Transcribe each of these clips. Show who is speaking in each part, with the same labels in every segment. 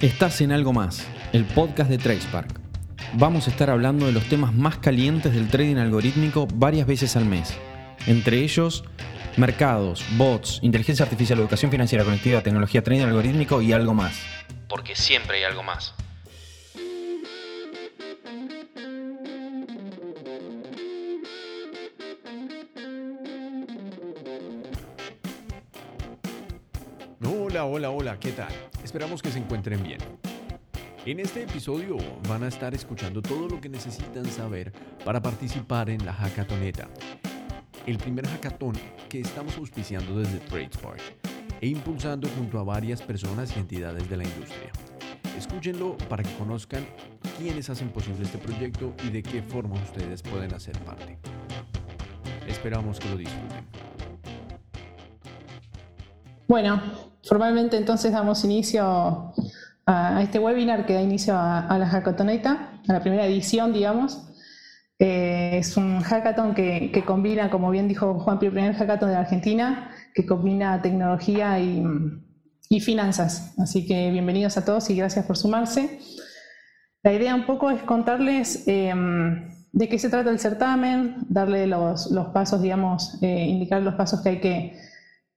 Speaker 1: Estás en Algo Más, el podcast de TracePark. Vamos a estar hablando de los temas más calientes del trading algorítmico varias veces al mes. Entre ellos, mercados, bots, inteligencia artificial, educación financiera conectiva, tecnología, trading algorítmico y algo más. Porque siempre hay algo más.
Speaker 2: Hola, hola, hola, ¿qué tal? Esperamos que se encuentren bien. En este episodio van a estar escuchando todo lo que necesitan saber para participar en la Hackathoneta, el primer hackathon que estamos auspiciando desde TradeSpark e impulsando junto a varias personas y entidades de la industria. Escúchenlo para que conozcan quiénes hacen posible este proyecto y de qué forma ustedes pueden hacer parte. Esperamos que lo disfruten.
Speaker 3: Bueno, formalmente entonces damos inicio a este webinar que da inicio a, la Hackathoneta, a la primera edición, digamos. Eh, es un hackathon que, combina, como bien dijo Juan, el primer hackathon de Argentina, que combina tecnología y, finanzas. Así que bienvenidos a todos y gracias por sumarse. La idea un poco es contarles em, de qué se trata el certamen, darle los, pasos, digamos, eh, indicar los pasos que hay que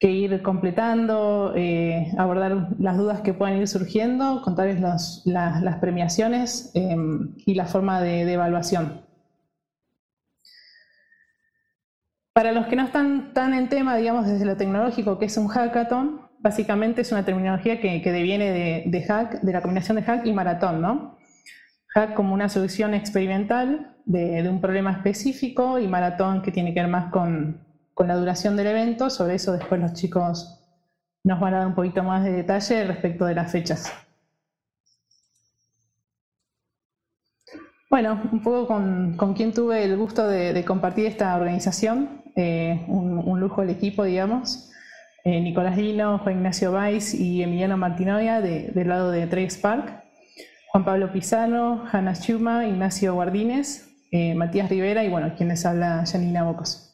Speaker 3: que ir completando, eh, abordar las dudas que puedan ir surgiendo, contarles las, premiaciones em, y la forma de, evaluación. Para los que no están tan en tema, digamos, desde lo tecnológico, que es un hackathon, básicamente es una terminología que, deviene de, hack, de la combinación de hack y maratón, ¿no? Hack como una solución experimental de un problema específico y maratón que tiene que ver más con, con la duración del evento. Sobre eso después los chicos nos van a dar un poquito más de detalle respecto de las fechas. Bueno, un poco con, quien tuve el gusto de, compartir esta organización, eh, un, lujo del equipo, digamos. Eh, Nicolás Lino, Juan Ignacio Valls y Emiliano Martinoia del lado de Trace Park, Juan Pablo Pizano, Hanna Schuma, Ignacio Guardines, eh, Matías Rivera y bueno, quien les habla, Janina Bocos.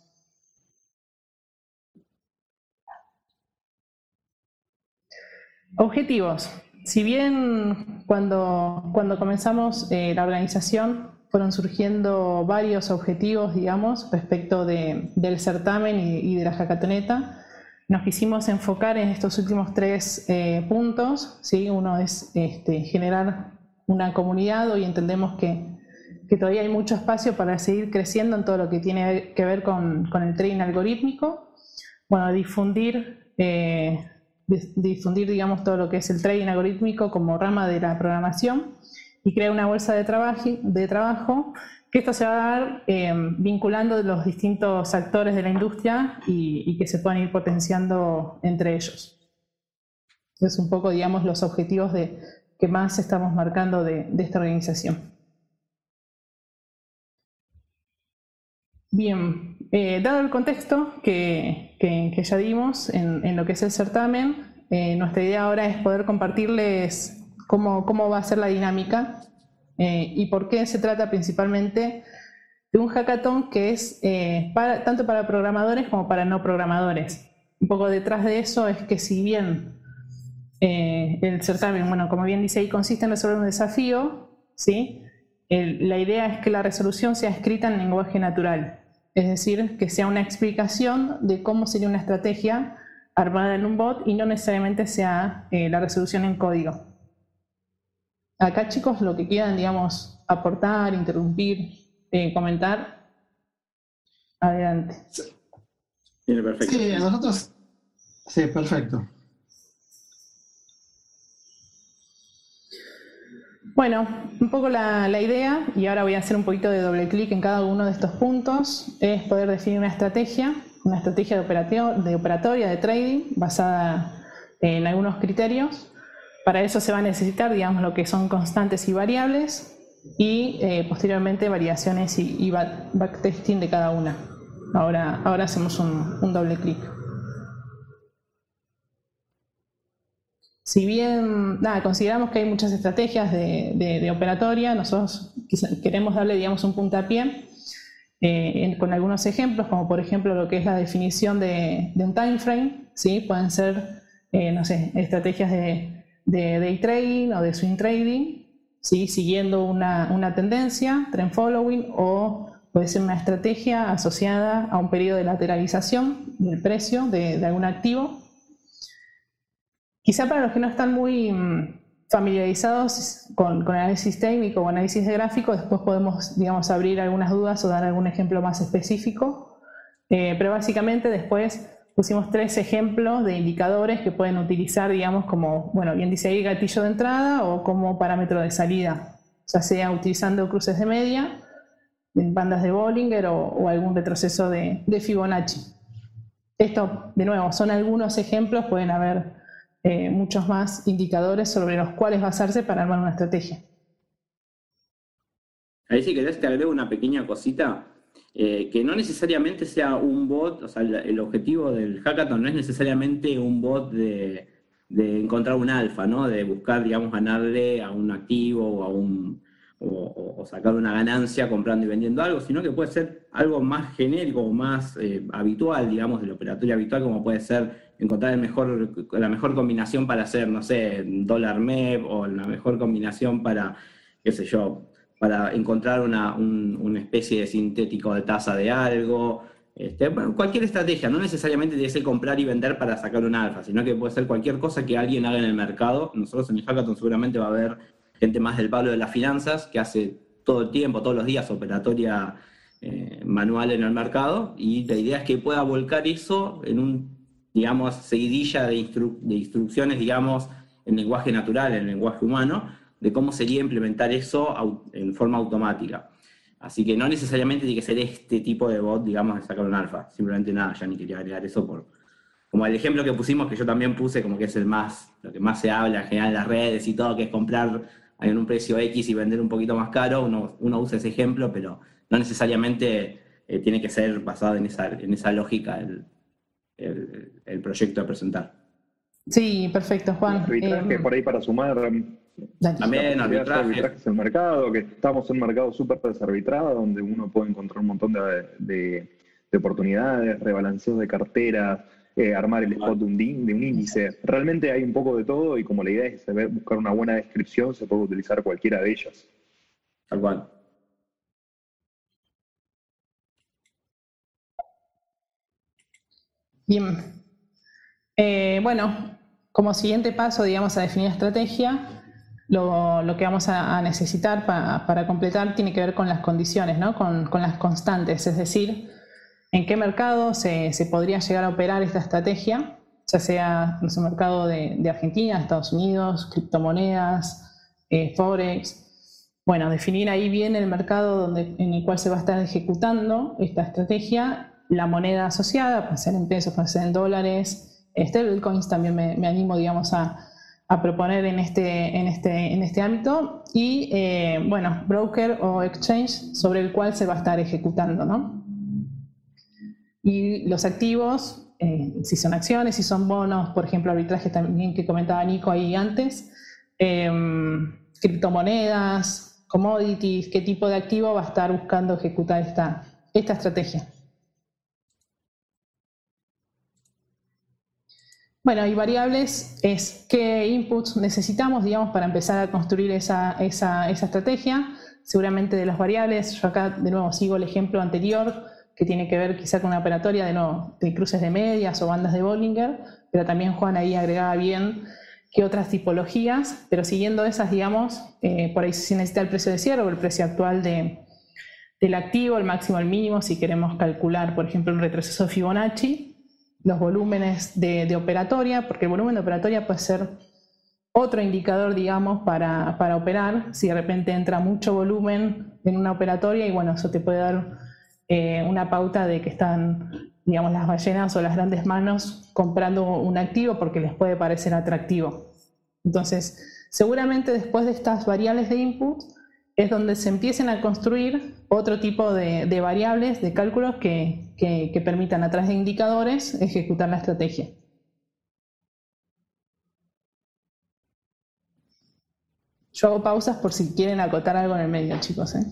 Speaker 3: Objetivos. Si bien cuando, cuando comenzamos eh, la organización fueron surgiendo varios objetivos, digamos, respecto del certamen y, de la hackathoneta, nos quisimos enfocar en estos últimos tres eh, puntos. ¿sí? Uno es este, generar una comunidad, hoy entendemos que, todavía hay mucho espacio para seguir creciendo en todo lo que tiene que ver con, el trading algorítmico. Bueno, difundir eh, difundir, digamos, todo lo que es el trading algorítmico como rama de la programación y crear una bolsa de, trabajo, que esto se va a dar eh, vinculando los distintos actores de la industria y, que se puedan ir potenciando entre ellos. Es un poco, digamos, los objetivos de, que más estamos marcando de esta organización. Bien, eh, dado el contexto que, ya dimos en, lo que es el certamen, eh, nuestra idea ahora es poder compartirles cómo, va a ser la dinámica eh, y por qué se trata principalmente de un hackathon que es tanto para programadores como para no programadores. Un poco detrás de eso es que si bien el certamen, bueno, como bien dice ahí, consiste en resolver un desafío, ¿sí? la idea es que la resolución sea escrita en lenguaje natural, es decir, que sea una explicación de cómo sería una estrategia armada en un bot y no necesariamente sea eh, la resolución en código. Acá chicos, lo que quieran, digamos, aportar, interrumpir, eh, comentar, adelante.
Speaker 4: perfecto. Sí, nosotros, sí, perfecto.
Speaker 3: Bueno, un poco la, idea, y ahora voy a hacer un poquito de doble clic en cada uno de estos puntos, es poder definir una estrategia, una estrategia de, de operatoria, de trading, basada en algunos criterios. Para eso se va a necesitar, digamos, lo que son constantes y variables, y eh, posteriormente variaciones y, backtesting de cada una. Ahora, ahora hacemos un doble clic. Si bien consideramos que hay muchas estrategias de, operatoria, nosotros queremos darle digamos, un puntapié eh, con algunos ejemplos, como por ejemplo lo que es la definición de, un time frame, ¿sí? pueden ser, eh, no sé, estrategias de, de day trading o de swing trading, ¿sí? siguiendo una, una tendencia, trend following, o puede ser una estrategia asociada a un periodo de lateralización del precio de, de algún activo. Quizá para los que no están muy mm, familiarizados con, con, análisis técnico o análisis de gráfico, después podemos, digamos, abrir algunas dudas o dar algún ejemplo más específico. Eh, pero básicamente después pusimos tres ejemplos de indicadores que pueden utilizar, digamos, como, bueno, bien dice ahí, gatillo de entrada o como parámetro de salida, ya sea utilizando cruces de media, bandas de Bollinger o, algún retroceso de, de Fibonacci. Esto, de nuevo, son algunos ejemplos, pueden haber eh, muchos más indicadores sobre los cuales basarse para armar una estrategia.
Speaker 5: Ahí si querés te agrego una pequeña cosita, eh, que no necesariamente sea un bot, o sea, el, objetivo del hackathon no es necesariamente un bot de, encontrar un alfa, ¿no? De buscar, digamos, ganarle a un activo o a un, o, sacar una ganancia comprando y vendiendo algo, sino que puede ser algo más genérico o más eh, habitual, digamos, del operatorio habitual, como puede ser encontrar la mejor combinación para hacer, no sé, dólar MEP o la mejor combinación para, qué sé yo, para encontrar una, una especie de sintético de tasa de algo. Este, cualquier estrategia, no necesariamente tiene que comprar y vender para sacar un alfa, sino que puede ser cualquier cosa que alguien haga en el mercado. Nosotros en el hackathon seguramente va a haber gente más del palo de las finanzas que hace todo el tiempo, todos los días, operatoria eh, manual en el mercado, y la idea es que pueda volcar eso en un, digamos, seguidilla de, de instrucciones, digamos, en lenguaje natural, en lenguaje humano, de cómo sería implementar eso en forma automática. Así que no necesariamente tiene que ser este tipo de bot, digamos, de sacar un alfa. Simplemente nada, ya ni quería agregar eso por, como el ejemplo que pusimos, que yo también puse, como que es el más, lo que más se habla en general en las redes y todo, que es comprar en un precio X y vender un poquito más caro, uno, uno usa ese ejemplo, pero no necesariamente eh, tiene que ser basado en esa, en esa lógica el, proyecto a presentar.
Speaker 3: Sí, perfecto, Juan.
Speaker 6: Arbitraje eh, por ahí para sumar.
Speaker 5: También arbitraje.
Speaker 6: en el mercado, que estamos en un mercado súper desarbitrado, donde uno puede encontrar un montón de, de, de oportunidades, rebalanceos de carteras, eh, armar el spot de un, de un índice. Realmente hay un poco de todo y como la idea es saber buscar una buena descripción, se puede utilizar cualquiera de ellas.
Speaker 5: Tal cual.
Speaker 3: Bien. Eh, bueno, como siguiente paso, digamos, a definir estrategia, lo, que vamos a, necesitar para, completar tiene que ver con las condiciones, ¿no? con, con las constantes, es decir, en qué mercado se, podría llegar a operar esta estrategia, ya sea en el mercado de, Argentina, Estados Unidos, criptomonedas, eh, Forex. Bueno, definir ahí bien el mercado donde, en el cual se va a estar ejecutando esta estrategia, la moneda asociada, puede ser en pesos, puede ser en dólares, stablecoins también me, animo, digamos, a, proponer en este, en este, en este ámbito y, eh, bueno, broker o exchange sobre el cual se va a estar ejecutando, ¿no? Y los activos, eh, si son acciones, si son bonos, por ejemplo, arbitraje también que comentaba Nico ahí antes, em, criptomonedas, commodities, qué tipo de activo va a estar buscando ejecutar esta, esta estrategia. Bueno, y variables es qué inputs necesitamos, digamos, para empezar a construir esa, esa, estrategia. Seguramente de las variables, yo acá de nuevo sigo el ejemplo anterior, que tiene que ver quizá con una operatoria de, no, de cruces de medias o bandas de Bollinger, pero también Juan ahí agregaba bien que otras tipologías, pero siguiendo esas, digamos, eh, por ahí se necesita el precio de cierre o el precio actual de, del activo, el máximo, el mínimo, si queremos calcular, por ejemplo, un retroceso Fibonacci, los volúmenes de, operatoria, porque el volumen de operatoria puede ser otro indicador, digamos, para, para operar, si de repente entra mucho volumen en una operatoria y bueno, eso te puede dar eh, una pauta de que están, digamos, las ballenas o las grandes manos comprando un activo porque les puede parecer atractivo. Entonces, seguramente después de estas variables de input es donde se empiecen a construir otro tipo de, variables, de cálculos que, que, permitan a través de indicadores ejecutar la estrategia. Yo hago pausas por si quieren acotar algo en el medio, chicos. ¿eh?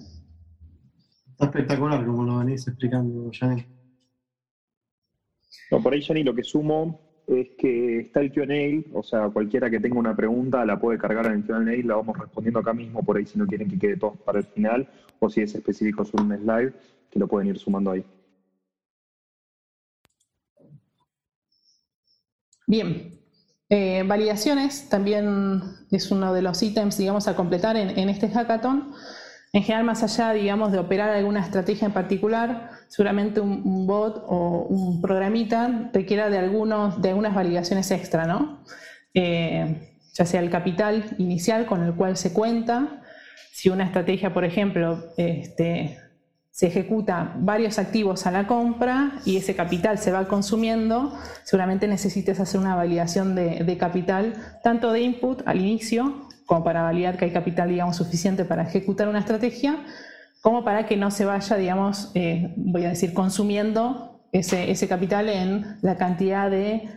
Speaker 4: Está espectacular como lo venís explicando, Yanni.
Speaker 6: No, por ahí, Yanni, lo que sumo es que está el QA, o sea, cualquiera que tenga una pregunta la puede cargar en el QA, la vamos respondiendo acá mismo, por ahí si no quieren que quede todo para el final, o si es específico sobre un slide, que lo pueden ir sumando ahí.
Speaker 3: Bien, eh, validaciones también es uno de los ítems, digamos, a completar en, en este hackathon. En general, más allá, digamos, de operar alguna estrategia en particular, seguramente un, bot o un programita requiera de, algunos, de algunas validaciones extra, ¿no? Eh, ya sea el capital inicial con el cual se cuenta, si una estrategia, por ejemplo, este, se ejecuta varios activos a la compra y ese capital se va consumiendo, seguramente necesites hacer una validación de, de capital, tanto de input al inicio como para validar que hay capital, digamos, suficiente para ejecutar una estrategia, como para que no se vaya, digamos, eh, voy a decir, consumiendo ese, capital en la cantidad de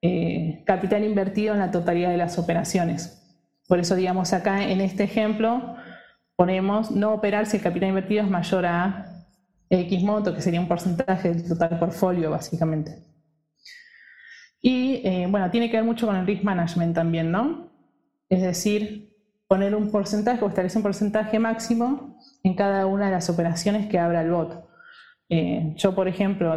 Speaker 3: eh, capital invertido en la totalidad de las operaciones. Por eso, digamos, acá en este ejemplo ponemos no operar si el capital invertido es mayor a X monto, que sería un porcentaje del total portfolio, básicamente. Y eh, bueno, tiene que ver mucho con el risk management también, ¿no? Es decir, poner un porcentaje o establecer un porcentaje máximo en cada una de las operaciones que abra el bot. Eh, yo, por ejemplo,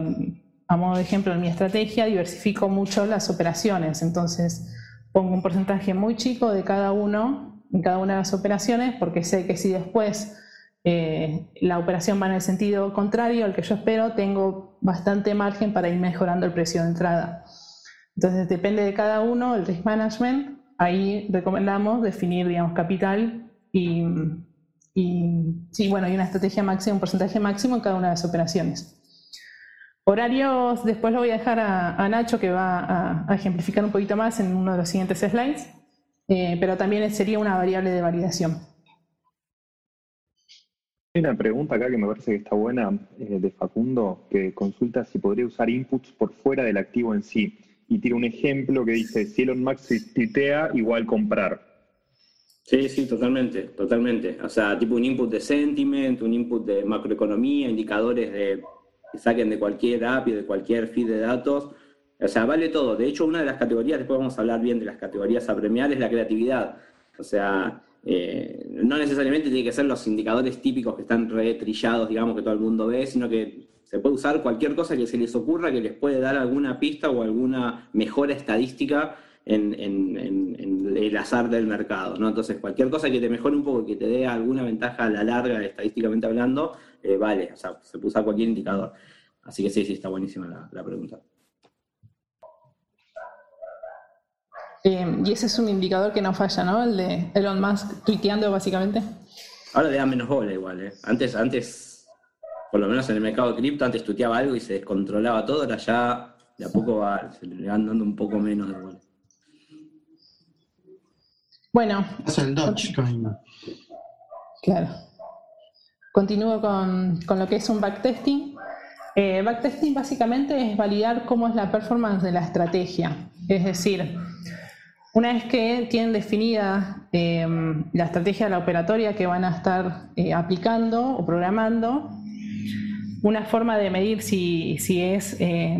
Speaker 3: a modo de ejemplo, en mi estrategia diversifico mucho las operaciones, entonces pongo un porcentaje muy chico de cada uno, en cada una de las operaciones, porque sé que si después eh, la operación va en el sentido contrario al que yo espero, tengo bastante margen para ir mejorando el precio de entrada. Entonces depende de cada uno el risk management ahí recomendamos definir, digamos, capital y, sí, bueno, hay una estrategia máxima, un porcentaje máximo en cada una de las operaciones. Horarios, después lo voy a dejar a, Nacho que va a, ejemplificar un poquito más en uno de los siguientes slides, eh, pero también sería una variable de validación.
Speaker 6: Hay una pregunta acá que me parece que está buena eh, de Facundo, que consulta si podría usar inputs por fuera del activo en sí y tira un ejemplo que dice, si Elon Musk titea, igual comprar.
Speaker 5: Sí, sí, totalmente, totalmente. O sea, tipo un input de sentiment, un input de macroeconomía, indicadores de, que saquen de cualquier API, de cualquier feed de datos. O sea, vale todo. De hecho, una de las categorías, después vamos a hablar bien de las categorías a premiar, es la creatividad. O sea, eh, no necesariamente tiene que ser los indicadores típicos que están retrillados, digamos, que todo el mundo ve, sino que se puede usar cualquier cosa que se les ocurra que les puede dar alguna pista o alguna mejora estadística en, el azar del mercado. ¿no? Entonces, cualquier cosa que te mejore un poco, que te dé alguna ventaja a la larga, estadísticamente hablando, eh, vale, o sea, se puede usar cualquier indicador. Así que sí, sí, está buenísima la, pregunta.
Speaker 3: Eh, y ese es un indicador que no falla, ¿no? El de Elon Musk tuiteando, básicamente.
Speaker 5: Ahora le da menos bola igual, ¿eh? Antes, antes por lo menos en el mercado de cripto, antes tuiteaba algo y se descontrolaba todo, ahora ya de a poco va, se le van dando un poco menos de vuelta.
Speaker 3: Bueno.
Speaker 4: Es el Dogecoin.
Speaker 3: Claro. Continúo con, lo que es un backtesting. Eh, backtesting básicamente es validar cómo es la performance de la estrategia. Es decir, una vez que tienen definida eh, la estrategia de la operatoria que van a estar eh, aplicando o programando, una forma de medir si, es, eh,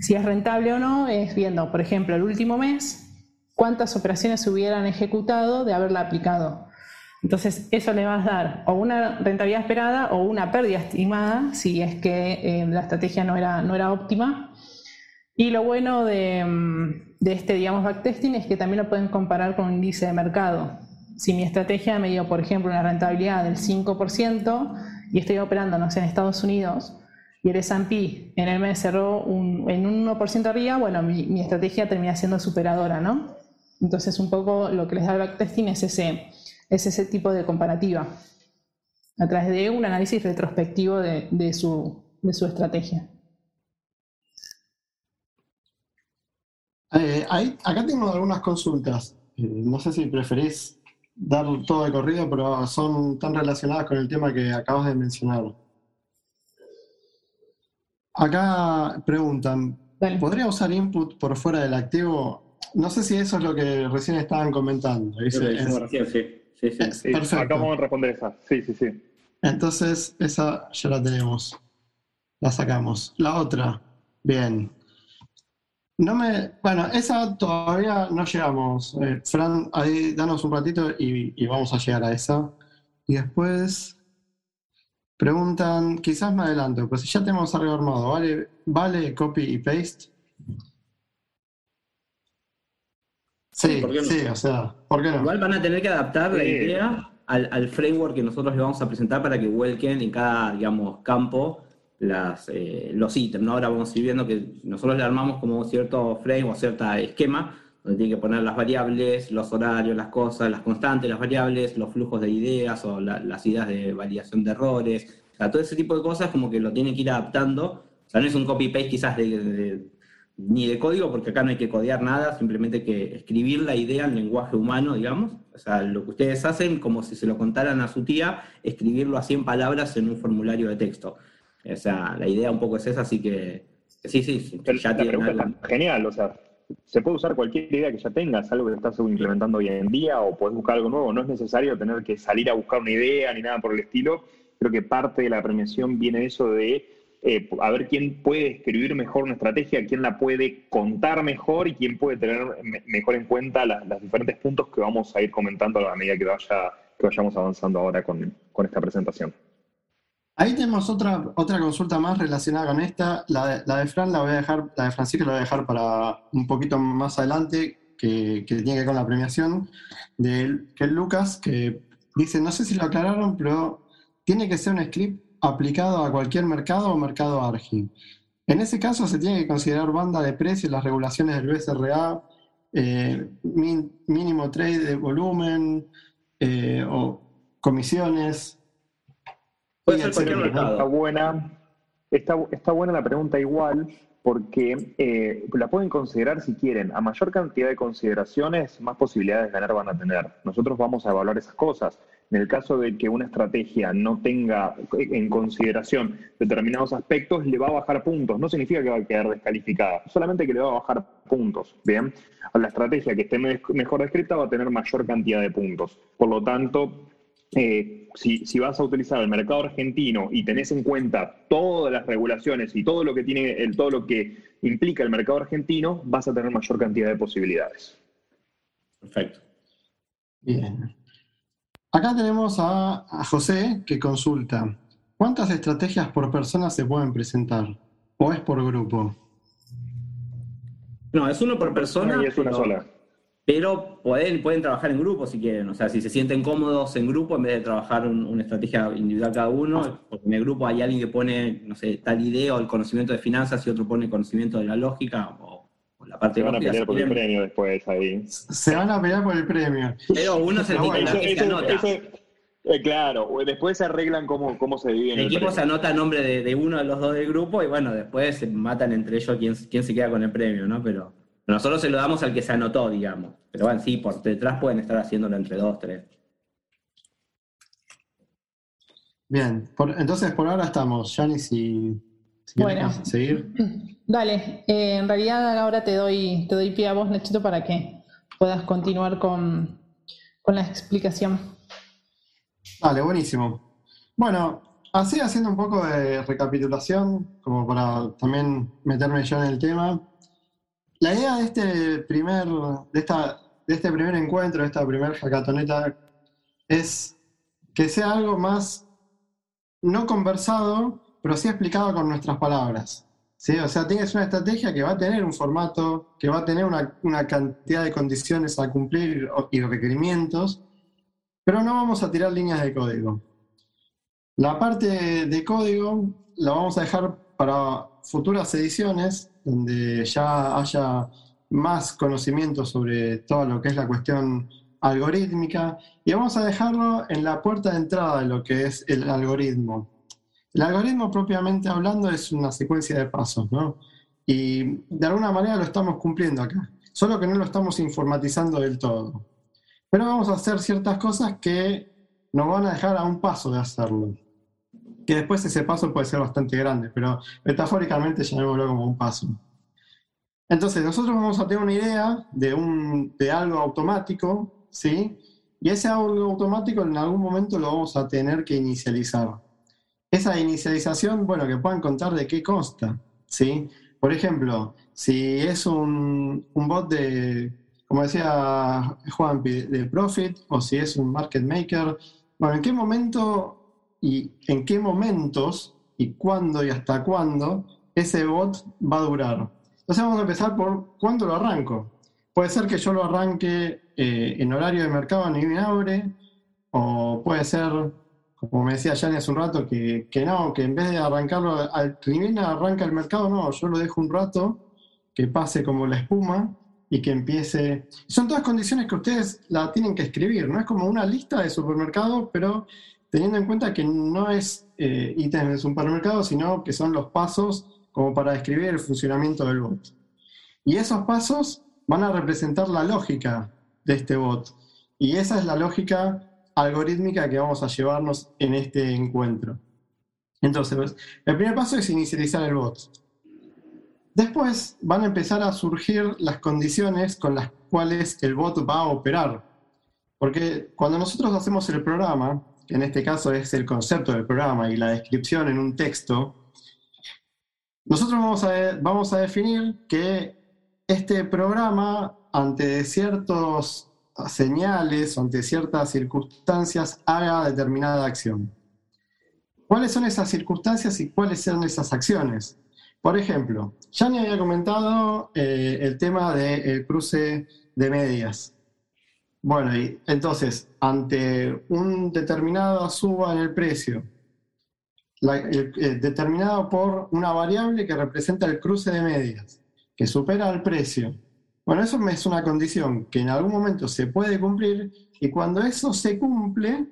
Speaker 3: si es rentable o no es viendo, por ejemplo, el último mes, cuántas operaciones se hubieran ejecutado de haberla aplicado. Entonces, eso le va a dar o una rentabilidad esperada o una pérdida estimada si es que eh, la estrategia no era, no era óptima. Y lo bueno de, de, este, digamos, backtesting es que también lo pueden comparar con un índice de mercado. Si mi estrategia me dio, por ejemplo, una rentabilidad del 5%, y estoy operando, no sé, en Estados Unidos, y el S&P en el mes cerró en un 1% arriba, bueno, mi, estrategia termina siendo superadora, ¿no? Entonces, un poco lo que les da el backtesting es ese, es ese tipo de comparativa, a través de un análisis retrospectivo de, su, estrategia.
Speaker 4: Eh, acá tengo algunas consultas. Eh, no sé si preferís dar todo de corrido, pero son tan relacionadas con el tema que acabas de mencionar. Acá preguntan, ¿podría usar input por fuera del activo? No sé si eso es lo que recién estaban comentando.
Speaker 5: sí, sí, sí.
Speaker 6: Perfecto. Acá vamos a responder esa. Sí, sí, sí.
Speaker 4: Entonces, esa ya la tenemos. La sacamos. La otra, bien. No me, bueno, esa todavía no llegamos. Eh, Fran, ahí danos un ratito y, y vamos a llegar a esa. Y después preguntan, quizás me adelanto, pues si ya tenemos algo armado, ¿vale, ¿vale copy y paste? Sí,
Speaker 5: ¿por qué no?
Speaker 4: sí, o sea, ¿por qué no?
Speaker 5: Igual van a tener que adaptar la idea al, al framework que nosotros le vamos a presentar para que vuelquen en cada, digamos, campo las, eh, los ítems. ¿no? Ahora vamos a ir viendo que nosotros le armamos como cierto frame o cierto esquema donde tiene que poner las variables, los horarios, las cosas, las constantes, las variables, los flujos de ideas o la- las ideas de validación de errores. Todo ese tipo de cosas como que lo tienen que ir adaptando. O sea, no es un copy-paste quizás de- ni de código, porque acá no hay que codear nada, simplemente que escribir la idea en lenguaje humano, digamos. O sea, lo que ustedes hacen, como si se lo contaran a su tía, escribirlo a 100 palabras en un formulario de texto. O sea, la idea un poco es esa, así que sí, sí, sí,
Speaker 6: Pero
Speaker 5: ya
Speaker 6: la
Speaker 5: tienen
Speaker 6: pregunta
Speaker 5: algo.
Speaker 6: está genial, o sea, se puede usar cualquier idea que ya tengas, algo que estás implementando hoy en día, o puedes buscar algo nuevo. No es necesario tener que salir a buscar una idea ni nada por el estilo. Creo que parte de la premiación viene eso de eh, a ver quién puede escribir mejor una estrategia, quién la puede contar mejor y quién puede tener me- mejor en cuenta los diferentes puntos que vamos a ir comentando a medida que, vaya, que vayamos avanzando ahora con, con esta presentación.
Speaker 4: Ahí tenemos otra, otra consulta más relacionada con esta. La de, Fran la voy a dejar, la de Francisco la voy a dejar para un poquito más adelante, que, tiene que ver con la premiación, de Lucas, que dice, no sé si lo aclararon, pero tiene que ser un script aplicado a cualquier mercado o mercado ARGI. En ese caso se tiene que considerar banda de precios, las regulaciones del BSRA, eh, mínimo trade de volumen eh, o comisiones.
Speaker 5: Puede
Speaker 4: y
Speaker 5: ser cualquier
Speaker 4: etcétera, ¿no?
Speaker 5: mercado.
Speaker 6: Está buena, está, está buena la pregunta igual, porque eh, la pueden considerar si quieren. A mayor cantidad de consideraciones, más posibilidades de ganar van a tener. Nosotros vamos a evaluar esas cosas. En el caso de que una estrategia no tenga en consideración determinados aspectos, le va a bajar puntos. No significa que va a quedar descalificada, solamente que le va a bajar puntos. Bien, la estrategia que esté me- mejor descrita va a tener mayor cantidad de puntos. Por lo tanto, eh, si, si vas a utilizar el mercado argentino y tenés en cuenta todas las regulaciones y todo lo que tiene el, todo lo que implica el mercado argentino, vas a tener mayor cantidad de posibilidades.
Speaker 5: Perfecto.
Speaker 4: Bien. Acá tenemos a, a José que consulta. ¿Cuántas estrategias por persona se pueden presentar? ¿O es por grupo?
Speaker 5: No, es uno por persona.
Speaker 6: y es una
Speaker 5: pero-
Speaker 6: sola.
Speaker 5: Pero pueden, pueden trabajar en grupo si quieren. O sea, si se sienten cómodos en grupo, en vez de trabajar un- una estrategia individual cada uno, porque en el grupo hay alguien que pone, no sé, tal idea o el conocimiento de finanzas y otro pone el conocimiento de la lógica o, o la parte
Speaker 6: Se van a pelear por el premio después ahí.
Speaker 4: Se van a pelear por el premio.
Speaker 5: Pero uno
Speaker 4: Pero bueno,
Speaker 5: se
Speaker 6: Eso-
Speaker 5: anota.
Speaker 6: eso- eh, claro, o después se arreglan cómo, cómo se divide
Speaker 5: El
Speaker 6: el
Speaker 5: equipo
Speaker 6: premio.
Speaker 5: se anota el nombre de, de uno de los dos del grupo y bueno, después se matan entre ellos quién, quién se queda con el premio, ¿no? Pero nosotros se lo damos al que se anotó, digamos. Pero bueno, sí, por detrás pueden estar haciéndolo entre dos, tres.
Speaker 4: Bien, por- entonces por ahora estamos. Yani, si, si quieres
Speaker 3: Bueno.
Speaker 4: seguir.
Speaker 3: Dale, eh, en realidad ahora te doy, te doy pie a vos, Nachito, para que puedas continuar con, con la explicación.
Speaker 4: Vale, buenísimo. Bueno, así haciendo un poco de recapitulación, como para también meterme yo en el tema. La idea de este primer, de esta, de este primer encuentro, de esta primer hackathoneta, es que sea algo más no conversado, pero sí explicado con nuestras palabras. ¿sí? O sea, tienes una estrategia que va a tener un formato, que va a tener una, una cantidad de condiciones a cumplir y requerimientos, pero no vamos a tirar líneas de código. La parte de código la vamos a dejar para futuras ediciones, donde ya haya más conocimiento sobre todo lo que es la cuestión algorítmica, y vamos a dejarlo en la puerta de entrada de lo que es el algoritmo. El algoritmo propiamente hablando es una secuencia de pasos, ¿no? Y de alguna manera lo estamos cumpliendo acá, solo que no lo estamos informatizando del todo. Pero vamos a hacer ciertas cosas que nos van a dejar a un paso de hacerlo. Que después ese paso puede ser bastante grande, pero metafóricamente llamémoslo como un paso. Entonces, nosotros vamos a tener una idea de, un, de algo automático, ¿sí? Y ese algo automático en algún momento lo vamos a tener que inicializar. Esa inicialización, bueno, que puedan contar de qué consta, ¿sí? por ejemplo, si es un, bot de, como decía Juan, de profit, o si es un market maker, bueno, ¿en qué momento y en qué momentos y cuándo y hasta cuándo ese bot va a durar? Entonces vamos a empezar por cuándo lo arranco. Puede ser que yo lo arranque eh, en horario de mercado ni bien abre, o puede ser, como me decía Yanni hace un rato, que, no, que en vez de arrancarlo al ni bien arranca el mercado, no, yo lo dejo un rato, que pase como la espuma y que empiece. Son todas condiciones que ustedes la tienen que escribir, no es como una lista de supermercados, pero teniendo en cuenta que no es eh, ítems de supermercado, sino que son los pasos como para describir el funcionamiento del bot. Y esos pasos van a representar la lógica de este bot. Y esa es la lógica algorítmica que vamos a llevarnos en este encuentro. Entonces, el primer paso es inicializar el bot. Después van a empezar a surgir las condiciones con las cuales el bot va a operar. Porque cuando nosotros hacemos el programa, en este caso es el concepto del programa y la descripción en un texto, nosotros vamos a, vamos a definir que este programa, ante ciertas señales, ante ciertas circunstancias, haga determinada acción. ¿Cuáles son esas circunstancias y cuáles son esas acciones? Por ejemplo, ya me había comentado eh, el tema del cruce de medias. Bueno, y entonces, ante un determinado suba en el precio determinado por una variable que representa el cruce de medias, que supera el precio. Bueno, eso es una condición que en algún momento se puede cumplir y cuando eso se cumple,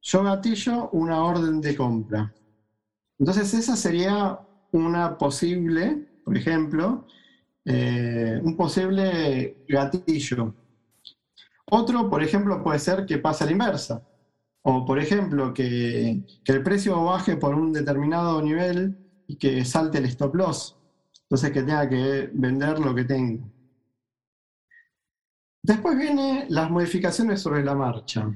Speaker 4: yo gatillo una orden de compra. Entonces esa sería una posible, por ejemplo, eh, un posible gatillo. Otro, por ejemplo, puede ser que pase a la inversa. O, por ejemplo, que, el precio baje por un determinado nivel y que salte el stop loss. Entonces que tenga que vender lo que tengo. Después vienen las modificaciones sobre la marcha.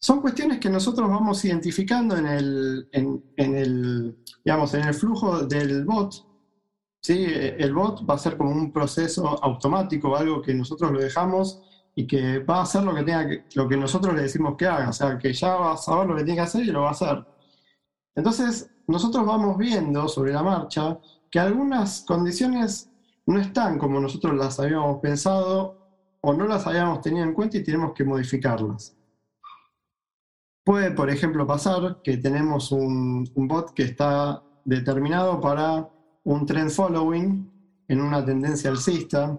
Speaker 4: Son cuestiones que nosotros vamos identificando en el, en, el, digamos, en el flujo del bot. ¿sí? El bot va a ser como un proceso automático, algo que nosotros lo dejamos y que va a hacer lo que, tenga lo que nosotros le decimos que haga, o sea, que ya va a saber lo que tiene que hacer y lo va a hacer. Entonces, nosotros vamos viendo sobre la marcha que algunas condiciones no están como nosotros las habíamos pensado o no las habíamos tenido en cuenta y tenemos que modificarlas. Puede, por ejemplo, pasar que tenemos un, un bot que está determinado para un trend following en una tendencia alcista,